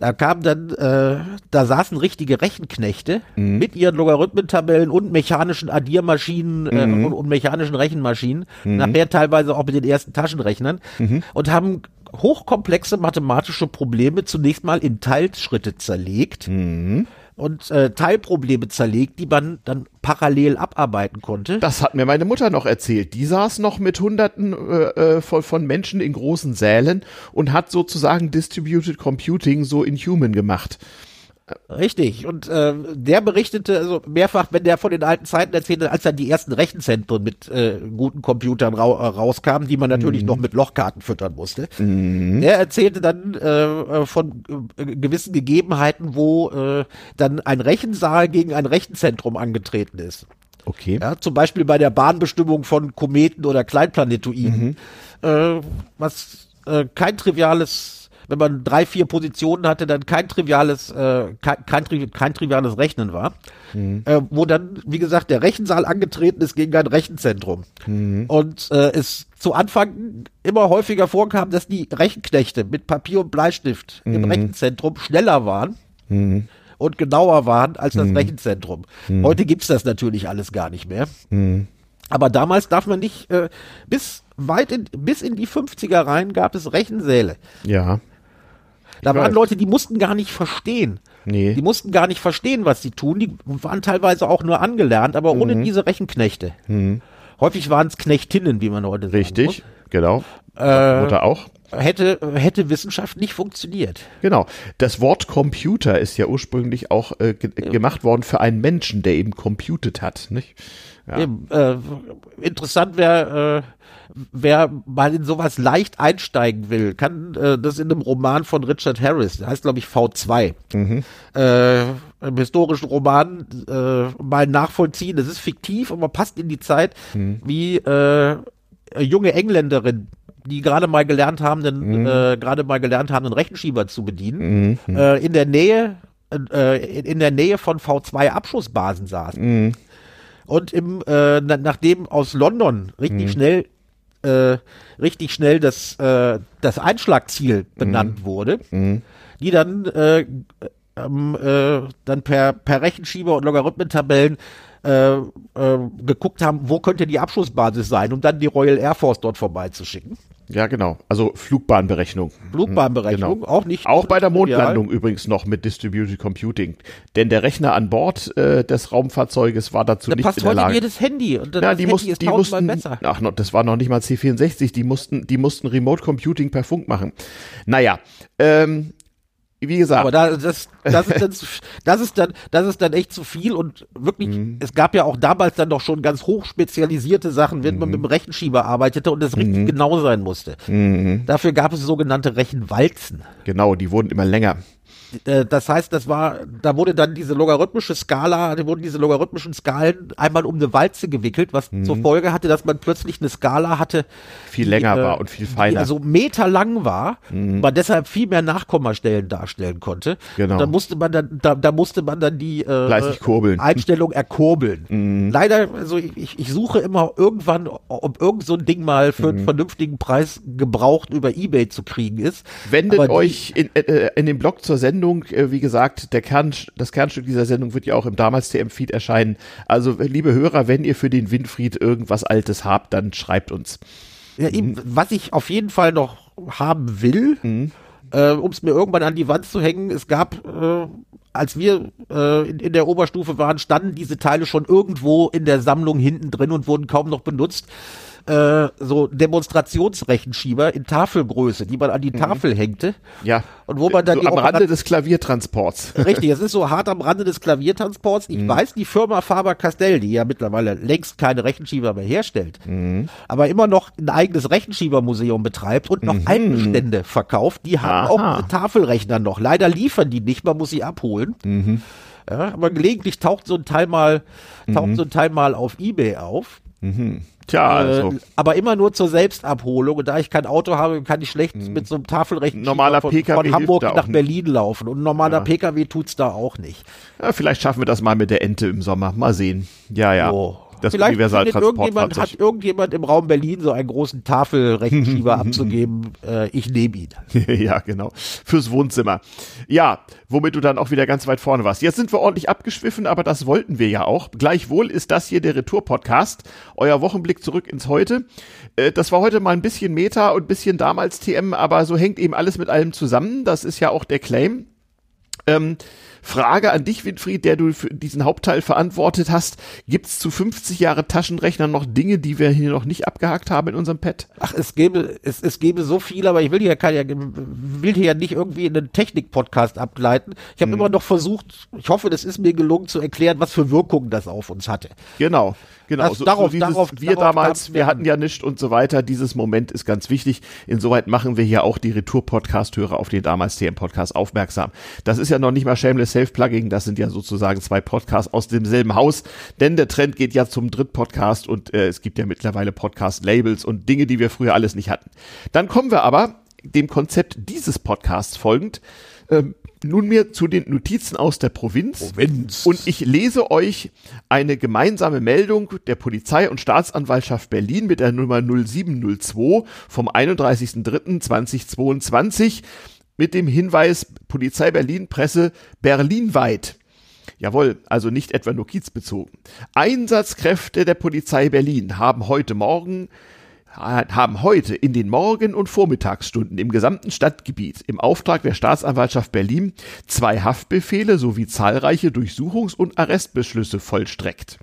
Da kam dann, äh, da saßen richtige Rechenknechte mit ihren Logarithmentabellen und mechanischen Addiermaschinen äh, und, und mechanischen Rechenmaschinen, nachher teilweise auch mit den ersten Taschenrechnern und haben hochkomplexe mathematische Probleme zunächst mal in Teilschritte zerlegt und äh, Teilprobleme zerlegt, die man dann parallel abarbeiten konnte. Das hat mir meine Mutter noch erzählt. Die saß noch mit Hunderten äh, äh, von, von Menschen in großen Sälen und hat sozusagen Distributed Computing so in Human gemacht. Richtig. Und äh, der berichtete also mehrfach, wenn der von den alten Zeiten erzählte, als dann die ersten Rechenzentren mit äh, guten Computern rau äh, rauskamen, die man natürlich noch mit Lochkarten füttern musste. Der erzählte dann äh, äh, von äh, gewissen Gegebenheiten, wo äh, dann ein Rechensaal gegen ein Rechenzentrum angetreten ist. Okay. Ja, zum Beispiel bei der Bahnbestimmung von Kometen oder Kleinplanetoiden, äh, was äh, kein triviales, wenn man drei, vier Positionen hatte, dann kein triviales, äh, kein, kein, kein triviales Rechnen war, äh, wo dann, wie gesagt, der Rechensaal angetreten ist gegen ein Rechenzentrum. Und äh, es zu Anfang immer häufiger vorkam, dass die Rechenknechte mit Papier und Bleistift im Rechenzentrum schneller waren und genauer waren als das Rechenzentrum. Heute gibt's das natürlich alles gar nicht mehr. Aber damals darf man nicht, äh, bis weit in, bis in die 50er rein gab es Rechensäle. Ja. Da waren. Leute, die mussten gar nicht verstehen. Nee. Die mussten gar nicht verstehen, was sie tun. Die waren teilweise auch nur angelernt, aber Mhm. ohne diese Rechenknechte. Häufig waren es Knechtinnen, wie man heute sagen Richtig. Genau. Äh, Mutter auch. Hätte, hätte Wissenschaft nicht funktioniert. Genau. Das Wort Computer ist ja ursprünglich auch äh, ge gemacht worden für einen Menschen, der eben computed hat, nicht? Ja. Eben, äh, interessant wäre, äh, wer mal in sowas leicht einsteigen will, kann äh, das in einem Roman von Richard Harris, der heißt glaube ich V2, äh, im historischen Roman äh, mal nachvollziehen. Das ist fiktiv, aber passt in die Zeit, wie äh, junge Engländerin die gerade mal gelernt haben, den, äh, gerade mal gelernt haben, einen Rechenschieber zu bedienen, äh, in der Nähe, äh, in der Nähe von V2 Abschussbasen saßen. Und im, äh, na, nachdem aus London richtig schnell, äh, richtig schnell das, äh, das Einschlagziel benannt wurde, die dann, äh, ähm, äh, dann per, per Rechenschieber und Logarithmentabellen äh, äh, geguckt haben, wo könnte die Abschussbasis sein, um dann die Royal Air Force dort vorbeizuschicken. Ja, genau. Also Flugbahnberechnung. Flugbahnberechnung, Genau. auch nicht. Auch bei der. Mondlandung übrigens noch mit Distributed Computing. Denn der Rechner an Bord äh, des Raumfahrzeuges war dazu Da nicht passt in der heute Lage. jedes Handy und das Ja, die Handy mussten, ist die mussten, besser. ach, no, das war noch nicht mal C64, die mussten, die mussten Remote Computing per Funk machen. Naja, ähm, wie gesagt, Aber da, das, das, ist dann, zu- das ist dann, das ist dann echt zu viel und wirklich, Mhm. es gab ja auch damals dann doch schon ganz hochspezialisierte Sachen, wenn Mhm. man mit dem Rechenschieber arbeitete und es richtig genau sein musste. Mhm. Dafür gab es sogenannte Rechenwalzen. genau, die wurden immer länger. Äh, das heißt, das war, da wurde dann diese logarithmische Skala, da wurden diese logarithmischen Skalen einmal um eine Walze gewickelt, was mhm. zur Folge hatte, dass man plötzlich eine Skala hatte, viel länger die, äh, war und viel feiner. Die also meterlang war, mhm. man deshalb viel mehr Nachkommastellen darstellen konnte. Genau. Und dann musste man dann, da, da musste man dann die äh, Einstellung erkurbeln. Mhm. Leider, also ich, ich suche immer irgendwann, ob irgend so ein Ding mal für einen mhm. vernünftigen Preis gebraucht über Ebay zu kriegen ist. Wendet euch in, äh, in dem Blog zur Sendung, äh, wie gesagt, der Kern, das Kernstück dieser Sendung wird ja auch im damals TM-Feed erscheinen. Also, liebe Hörer, wenn ihr für den Winfried irgendwas Altes habt, dann schreibt uns. Ja, eben, was ich auf jeden Fall noch haben will, mhm. äh, um es mir irgendwann an die Wand zu hängen, es gab, äh, als wir äh, in, in der Oberstufe waren, standen diese Teile schon irgendwo in der Sammlung hinten drin und wurden kaum noch benutzt äh, so Demonstrationsrechenschieber in Tafelgröße, die man an die mhm. Tafel hängte. Ja. Und wo man dann so am Rande des Klaviertransports. Richtig, es ist so hart am Rande des Klaviertransports. Ich mhm. weiß, die Firma Faber-Castell, die ja mittlerweile längst keine Rechenschieber mehr herstellt, mhm. aber immer noch ein eigenes Rechenschiebermuseum betreibt und noch mhm. Altenstände verkauft, die haben Aha. auch Tafelrechner noch. Leider liefern die nicht, man muss sie abholen. Mhm. Ja, aber gelegentlich taucht so ein Teil mal, taucht mhm. so ein Teil mal auf Ebay auf. Mhm. Tja, also. Äh, aber immer nur zur Selbstabholung. Und da ich kein Auto habe, kann ich schlecht mhm. mit so einem Tafelrechen von, von, Hamburg nach Berlin laufen. Und ein normaler ja. PKW tut's da auch nicht. Ja, vielleicht schaffen wir das mal mit der Ente im Sommer. Mal sehen. Ja, ja. Oh das Vielleicht irgendjemand, hat irgendjemand im Raum Berlin so einen großen Tafelrechenschieber abzugeben. Äh, ich nehme ihn. ja, genau. Fürs Wohnzimmer. Ja, womit du dann auch wieder ganz weit vorne warst. Jetzt sind wir ordentlich abgeschwiffen, aber das wollten wir ja auch. Gleichwohl ist das hier der Retour-Podcast. Euer Wochenblick zurück ins Heute. Äh, das war heute mal ein bisschen Meta und ein bisschen damals TM, aber so hängt eben alles mit allem zusammen. Das ist ja auch der Claim. Ähm, Frage an dich, Winfried, der du für diesen Hauptteil verantwortet hast. Gibt es zu 50 Jahre Taschenrechner noch Dinge, die wir hier noch nicht abgehakt haben in unserem Pad? Ach, es gäbe, es, es gäbe so viel, aber ich will hier, kein, will hier ja nicht irgendwie in einen Technik-Podcast abgleiten. Ich habe hm. immer noch versucht, ich hoffe, das ist mir gelungen zu erklären, was für Wirkungen das auf uns hatte. Genau. Genau, das, so, darauf, so dieses, darauf, wir darauf damals, wir hatten ja nichts und so weiter. Dieses Moment ist ganz wichtig. Insoweit machen wir hier auch die Retour-Podcast-Hörer auf den damals TM-Podcast aufmerksam. Das ist ja noch nicht mal Shameless Self-Plugging, das sind ja sozusagen zwei Podcasts aus demselben Haus, denn der Trend geht ja zum Dritt-Podcast und äh, es gibt ja mittlerweile Podcast-Labels und Dinge, die wir früher alles nicht hatten. Dann kommen wir aber dem Konzept dieses Podcasts folgend. Ähm, nunmehr zu den Notizen aus der Provinz. Provinz. Und ich lese euch eine gemeinsame Meldung der Polizei und Staatsanwaltschaft Berlin mit der Nummer 0702 vom 31.03.2022 mit dem Hinweis Polizei Berlin Presse berlinweit. Jawohl, also nicht etwa nur kiezbezogen. Einsatzkräfte der Polizei Berlin haben heute Morgen haben heute in den Morgen- und Vormittagsstunden im gesamten Stadtgebiet im Auftrag der Staatsanwaltschaft Berlin zwei Haftbefehle sowie zahlreiche Durchsuchungs- und Arrestbeschlüsse vollstreckt.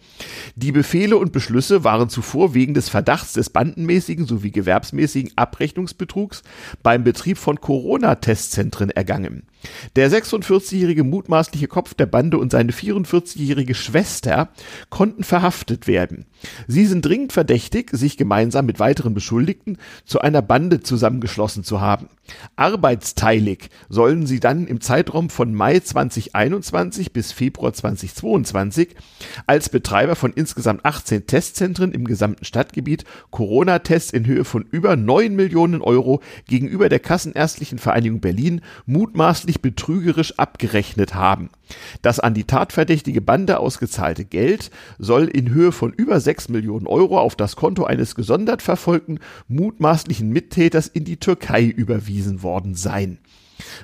Die Befehle und Beschlüsse waren zuvor wegen des Verdachts des bandenmäßigen sowie gewerbsmäßigen Abrechnungsbetrugs beim Betrieb von Corona-Testzentren ergangen. Der 46-jährige mutmaßliche Kopf der Bande und seine 44-jährige Schwester konnten verhaftet werden. Sie sind dringend verdächtig, sich gemeinsam mit weiteren Beschuldigten zu einer Bande zusammengeschlossen zu haben. Arbeitsteilig sollen sie dann im Zeitraum von Mai 2021 bis Februar 2022 als Betreiber von insgesamt 18 Testzentren im gesamten Stadtgebiet Corona-Tests in Höhe von über 9 Millionen Euro gegenüber der Kassenärztlichen Vereinigung Berlin mutmaßlich betrügerisch abgerechnet haben. Das an die tatverdächtige Bande ausgezahlte Geld soll in Höhe von über 6 Millionen Euro auf das Konto eines gesondert verfolgten mutmaßlichen Mittäters in die Türkei überwiesen worden sein.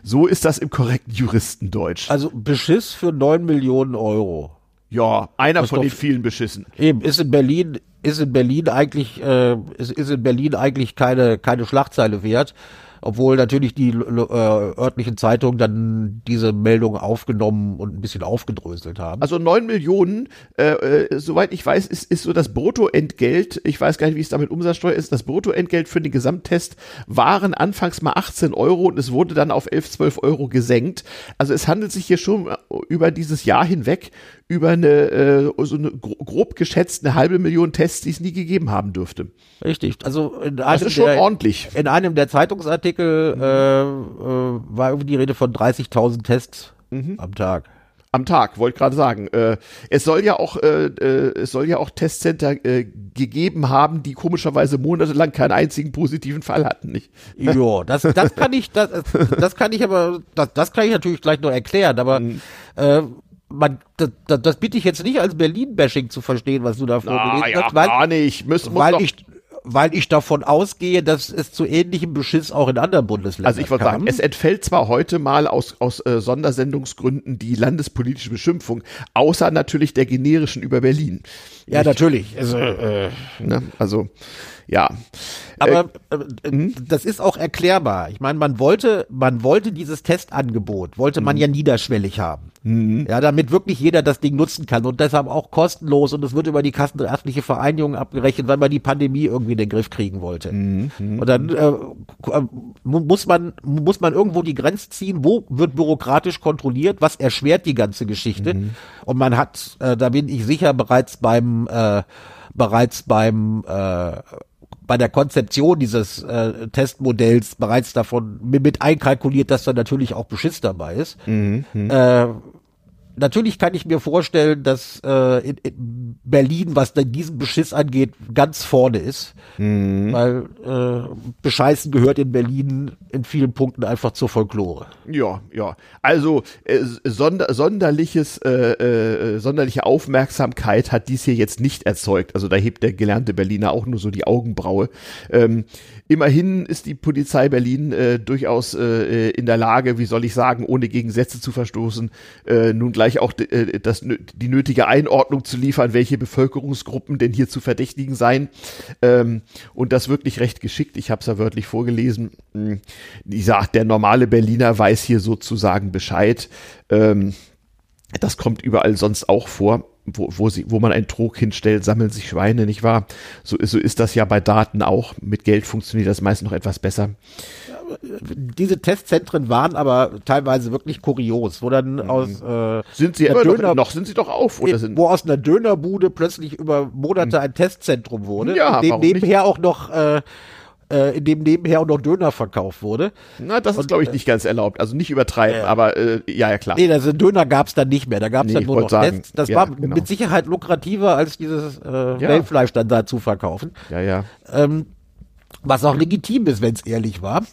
So ist das im korrekten Juristendeutsch. Also Beschiss für 9 Millionen Euro. Ja, einer das von den vielen Beschissen. Eben, ist in Berlin, ist in Berlin eigentlich, äh, ist, ist in Berlin eigentlich keine, keine Schlagzeile wert obwohl natürlich die äh, örtlichen Zeitungen dann diese Meldung aufgenommen und ein bisschen aufgedröselt haben. Also neun Millionen, äh, äh, soweit ich weiß, ist, ist so das Bruttoentgelt, ich weiß gar nicht, wie es damit Umsatzsteuer ist, das Bruttoentgelt für den Gesamttest waren anfangs mal 18 Euro und es wurde dann auf 11, 12 Euro gesenkt. Also es handelt sich hier schon über dieses Jahr hinweg über eine, äh, so eine grob geschätzt eine halbe Million Tests, die es nie gegeben haben dürfte. Richtig. Also in einem das ist schon der, ordentlich. In einem der Zeitungsartikel äh, äh, war irgendwie die Rede von 30.000 Tests mhm. am Tag. Am Tag, wollte gerade sagen. Äh, es soll ja auch, äh, äh, es soll ja auch Testcenter äh, gegeben haben, die komischerweise monatelang keinen einzigen positiven Fall hatten, nicht? Ja, das, das kann ich, das, das kann ich aber, das, das kann ich natürlich gleich noch erklären, aber mhm. Man, das, das bitte ich jetzt nicht als Berlin-Bashing zu verstehen, was du da vorgelesen ah, ja, hast, weil, gar nicht. Muss, muss weil ich weil ich davon ausgehe, dass es zu ähnlichem Beschiss auch in anderen Bundesländern Also ich wollte sagen, es entfällt zwar heute mal aus, aus äh, Sondersendungsgründen die landespolitische Beschimpfung, außer natürlich der generischen über Berlin. Ja, Nicht? natürlich. Also, äh, ne? also ja. Aber äh, äh, hm? das ist auch erklärbar. Ich meine, man wollte, man wollte dieses Testangebot, wollte man mhm. ja niederschwellig haben. Mhm. Ja, damit wirklich jeder das Ding nutzen kann und deshalb auch kostenlos und es wird über die kassenärztliche Vereinigung abgerechnet, weil man die Pandemie irgendwie in den Griff kriegen wollte. Mhm. Und dann äh, äh muss man muss man irgendwo die Grenze ziehen, wo wird bürokratisch kontrolliert, was erschwert die ganze Geschichte. Mhm. Und man hat, äh, da bin ich sicher, bereits beim äh, bereits beim äh, bei der Konzeption dieses äh, Testmodells bereits davon mit einkalkuliert, dass da natürlich auch Beschiss dabei ist. Mhm. Äh, natürlich kann ich mir vorstellen, dass äh, in, in Berlin, was dann diesen Beschiss angeht, ganz vorne ist. Mhm. Weil äh, Bescheißen gehört in Berlin in vielen Punkten einfach zur Folklore. Ja, ja. Also äh, sonder, sonderliches, äh, äh, sonderliche Aufmerksamkeit hat dies hier jetzt nicht erzeugt. Also da hebt der gelernte Berliner auch nur so die Augenbraue. Ähm, immerhin ist die Polizei Berlin äh, durchaus äh, in der Lage, wie soll ich sagen, ohne gegen Gesetze zu verstoßen, äh, nun gleich auch äh, das, die nötige Einordnung zu liefern, welche Bevölkerungsgruppen denn hier zu verdächtigen seien. Ähm, und das wirklich recht geschickt. Ich habe es ja wörtlich vorgelesen. Hm, ich sag, der normale Berliner weiß hier sozusagen Bescheid. Ähm, das kommt überall sonst auch vor. Wo, wo, sie, wo man einen Trog hinstellt, sammeln sich Schweine, nicht wahr? So, so ist das ja bei Daten auch. Mit Geld funktioniert das meist noch etwas besser diese Testzentren waren aber teilweise wirklich kurios, wo dann mhm. aus äh, sind sie Döner, noch, sind sie doch auf oder sind wo aus einer Dönerbude plötzlich über Monate mhm. ein Testzentrum wurde, ja, dem nebenher nicht? auch noch äh, äh, in dem nebenher auch noch Döner verkauft wurde. Na, das ist, glaube ich, nicht ganz erlaubt. Also nicht übertreiben, äh, aber äh, ja, ja, klar. Nee, also Döner gab es dann nicht mehr. Da gab es nee, dann nur noch sagen, Tests. Das ja, war genau. mit Sicherheit lukrativer, als dieses äh. Wellfleisch dann da zu verkaufen. Ja, ja. Ähm, was auch legitim ist, wenn es ehrlich war.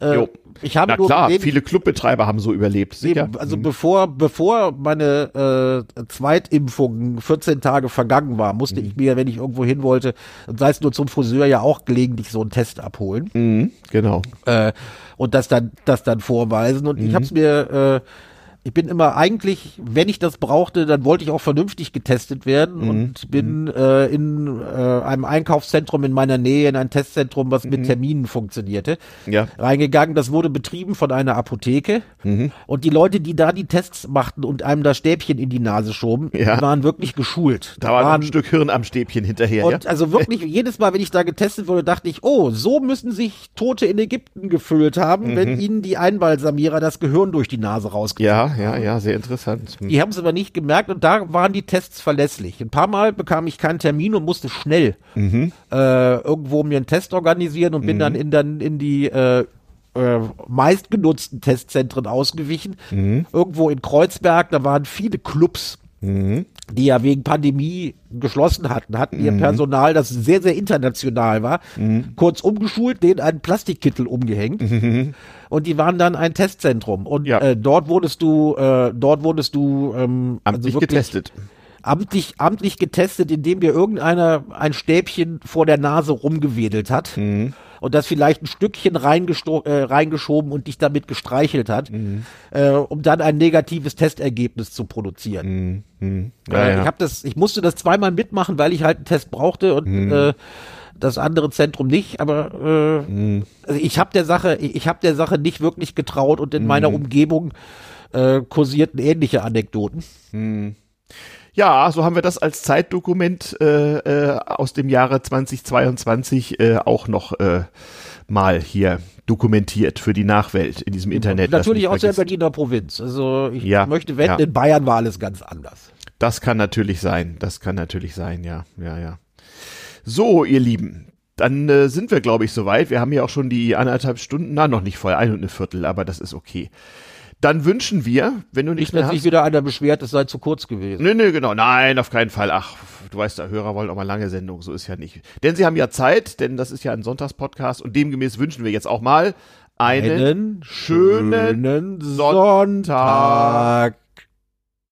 Äh, ich habe Na klar, gesehen, viele Clubbetreiber haben so überlebt. Sicher. Eben, also mhm. bevor, bevor meine äh, Zweitimpfung 14 Tage vergangen war, musste mhm. ich mir, wenn ich irgendwo hin wollte, sei es nur zum Friseur, ja auch gelegentlich so einen Test abholen. Mhm, genau. Äh, und das dann, das dann vorweisen. Und ich habe es mir äh, ich bin immer eigentlich, wenn ich das brauchte, dann wollte ich auch vernünftig getestet werden mhm. und bin mhm. äh, in äh, einem Einkaufszentrum in meiner Nähe, in ein Testzentrum, was mhm. mit Terminen funktionierte, ja. reingegangen. Das wurde betrieben von einer Apotheke mhm. und die Leute, die da die Tests machten und einem da Stäbchen in die Nase schoben, ja. waren wirklich geschult. Da, war ein Stück Hirn am Stäbchen hinterher. Und ja? also wirklich jedes Mal, wenn ich da getestet wurde, dachte ich, oh, so müssen sich Tote in Ägypten gefüllt haben, wenn mhm. ihnen die Einbalsamierer das Gehirn durch die Nase rausgezogen ja ja, ja, sehr interessant. Hm. Die haben es aber nicht gemerkt und da waren die Tests verlässlich. Ein paar Mal bekam ich keinen Termin und musste schnell mhm. äh, irgendwo mir einen Test organisieren und bin mhm. dann in, dann in die äh, äh, meistgenutzten Testzentren ausgewichen. Mhm. Irgendwo in Kreuzberg, da waren viele Clubs, mhm. Die ja wegen Pandemie geschlossen hatten, hatten ihr mhm. Personal, das sehr, sehr international war, mhm. kurz umgeschult, denen einen Plastikkittel umgehängt. Mhm. Und die waren dann ein Testzentrum. Und ja. äh, dort wurdest du, äh, dort wurdest du ähm, amtlich also getestet. Amtlich, amtlich getestet, indem dir irgendeiner ein Stäbchen vor der Nase rumgewedelt hat. Mhm und das vielleicht ein Stückchen äh, reingeschoben und dich damit gestreichelt hat, mhm. äh, um dann ein negatives Testergebnis zu produzieren. Mhm. mhm. Ja, äh, ja. Ich habe das, ich musste das zweimal mitmachen, weil ich halt einen Test brauchte und mhm. äh, das andere Zentrum nicht, aber äh, mhm. also ich habe der Sache, ich habe der Sache nicht wirklich getraut und in meiner Umgebung äh, kursierten ähnliche Anekdoten. Ja, so haben wir das als Zeitdokument äh, äh, aus dem Jahre 2022 äh, auch noch äh, mal hier dokumentiert für die Nachwelt in diesem Internet. Natürlich aus der Berliner Provinz. Also ich ja, möchte wetten, ja. in Bayern war alles ganz anders. Das kann natürlich sein. Das kann natürlich sein, ja. Ja, ja. So, ihr Lieben. Dann äh, sind wir, glaube ich, soweit. Wir haben ja auch schon die anderthalb Stunden, na, noch nicht voll, ein und eine Viertel, aber das ist okay. Dann wünschen wir, wenn du nicht, Nicht, dass sich wieder einer beschwert, es sei zu kurz gewesen. Nee, nee, genau. Nein, auf keinen Fall. Ach, du weißt, der Hörer wollen auch mal lange Sendungen. So ist ja nicht. Denn sie haben ja Zeit, denn das ist ja ein Sonntagspodcast und demgemäß wünschen wir jetzt auch mal einen, Einen schönen schönen Sonntag. Sonntag.